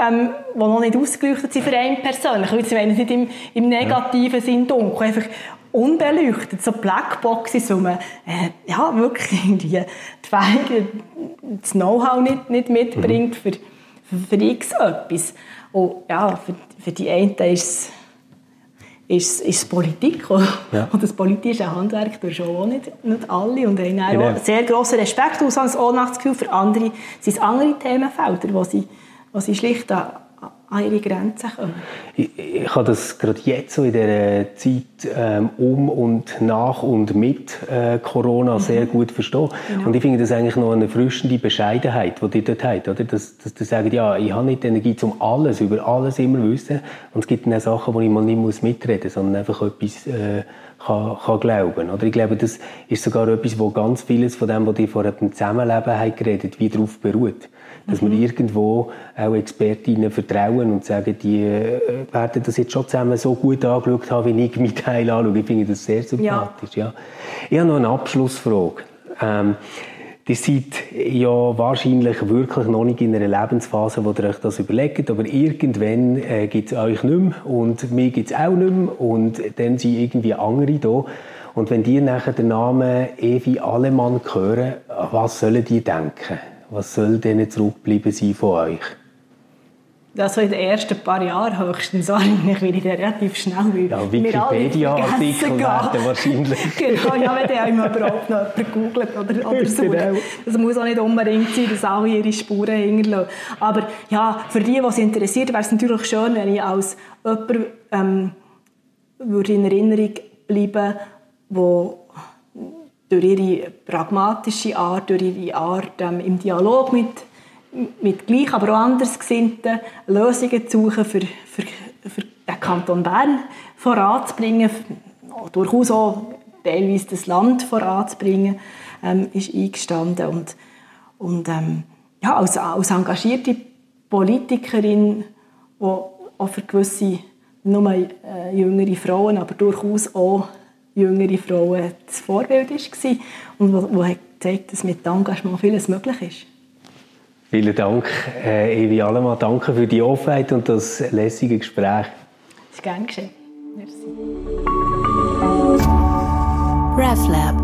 ähm, die noch nicht ausgeleuchtet sind für einen persönlich. Ich meine nicht im, im negativen ja. Sinn dunkel, einfach unbeleuchtet, so Blackboxes, wo man äh, ja, wirklich die Fähigkeit, das Know-how nicht, nicht mitbringt mhm. für, für, für x etwas. Und ja, für, für die einen ist es ist, ist Politik. Ja. Und das politische Handwerk tun schon auch nicht, nicht alle. Und haben genau. auch sehr grossen Respekt aus als Ohnmachtsgefühl. Für andere sind es andere Themenfelder, wo sie, wo sie schlicht an, an ihre Grenzen kommen. Ich, ich habe das gerade jetzt so in dieser Zeit ähm, um und nach und mit äh, Corona mhm. sehr gut verstehen. Genau. Und ich finde das eigentlich noch eine erfrischende Bescheidenheit, die die dort hat. Oder? Dass, dass die sagen, ja, ich habe nicht die Energie, um alles, über alles immer zu wissen. Und es gibt dann Sachen, wo ich mal nicht muss mitreden muss, sondern einfach etwas äh, kann, kann glauben. Oder ich glaube, das ist sogar etwas, wo ganz vieles von dem, was die vor dem Zusammenleben haben geredet, wie darauf beruht. Dass mhm. wir irgendwo auch Expertinnen vertrauen und sagen, die äh, werden das jetzt schon zusammen so gut angeschaut haben, wie ich mit Teil anschaue. Ich finde das sehr sympathisch. Ja. ja. Ich habe noch eine Abschlussfrage. Ähm, Ihr seid ja wahrscheinlich wirklich noch nicht in einer Lebensphase, wo ihr euch das überlegt, aber irgendwann äh, gibt es euch nicht mehr und mir gibt es auch nicht mehr und dann sind irgendwie andere da. Und wenn die nachher den Namen Evi Allemann hören, was sollen die denken? Was soll denen zurückbleiben sein von euch? Also in den ersten paar Jahren höchstens eigentlich, weil ich relativ schnell will. Ja, Wikipedia-Artikel werden wahrscheinlich. genau, ja, wenn dann immer überhaupt noch jemand googelt oder, oder sucht. Genau. Das muss auch nicht unbedingt sein, dass alle ihre Spuren hinterlassen. Aber ja, für die, die es interessiert, wäre es natürlich schön, wenn ich als jemand ähm, würde in Erinnerung bleiben wo durch ihre pragmatische Art, durch ihre Art ähm, im Dialog mit mit gleich, aber auch Andersgesinnten Lösungen zu suchen, für, für, für den Kanton Bern voranzubringen, durchaus auch teilweise das Land voranzubringen, ähm, ist eingestanden. Und, und ähm, ja, als, als engagierte Politikerin, die auch für gewisse, nur äh, jüngere Frauen, aber durchaus auch jüngere Frauen das Vorbild war und wo, wo hat gezeigt, dass mit Engagement vieles möglich ist. Vielen Dank, äh, Evi Allemann. Danke für die Offenheit und das lässige Gespräch. Das ist gern geschehen. Merci. RefLab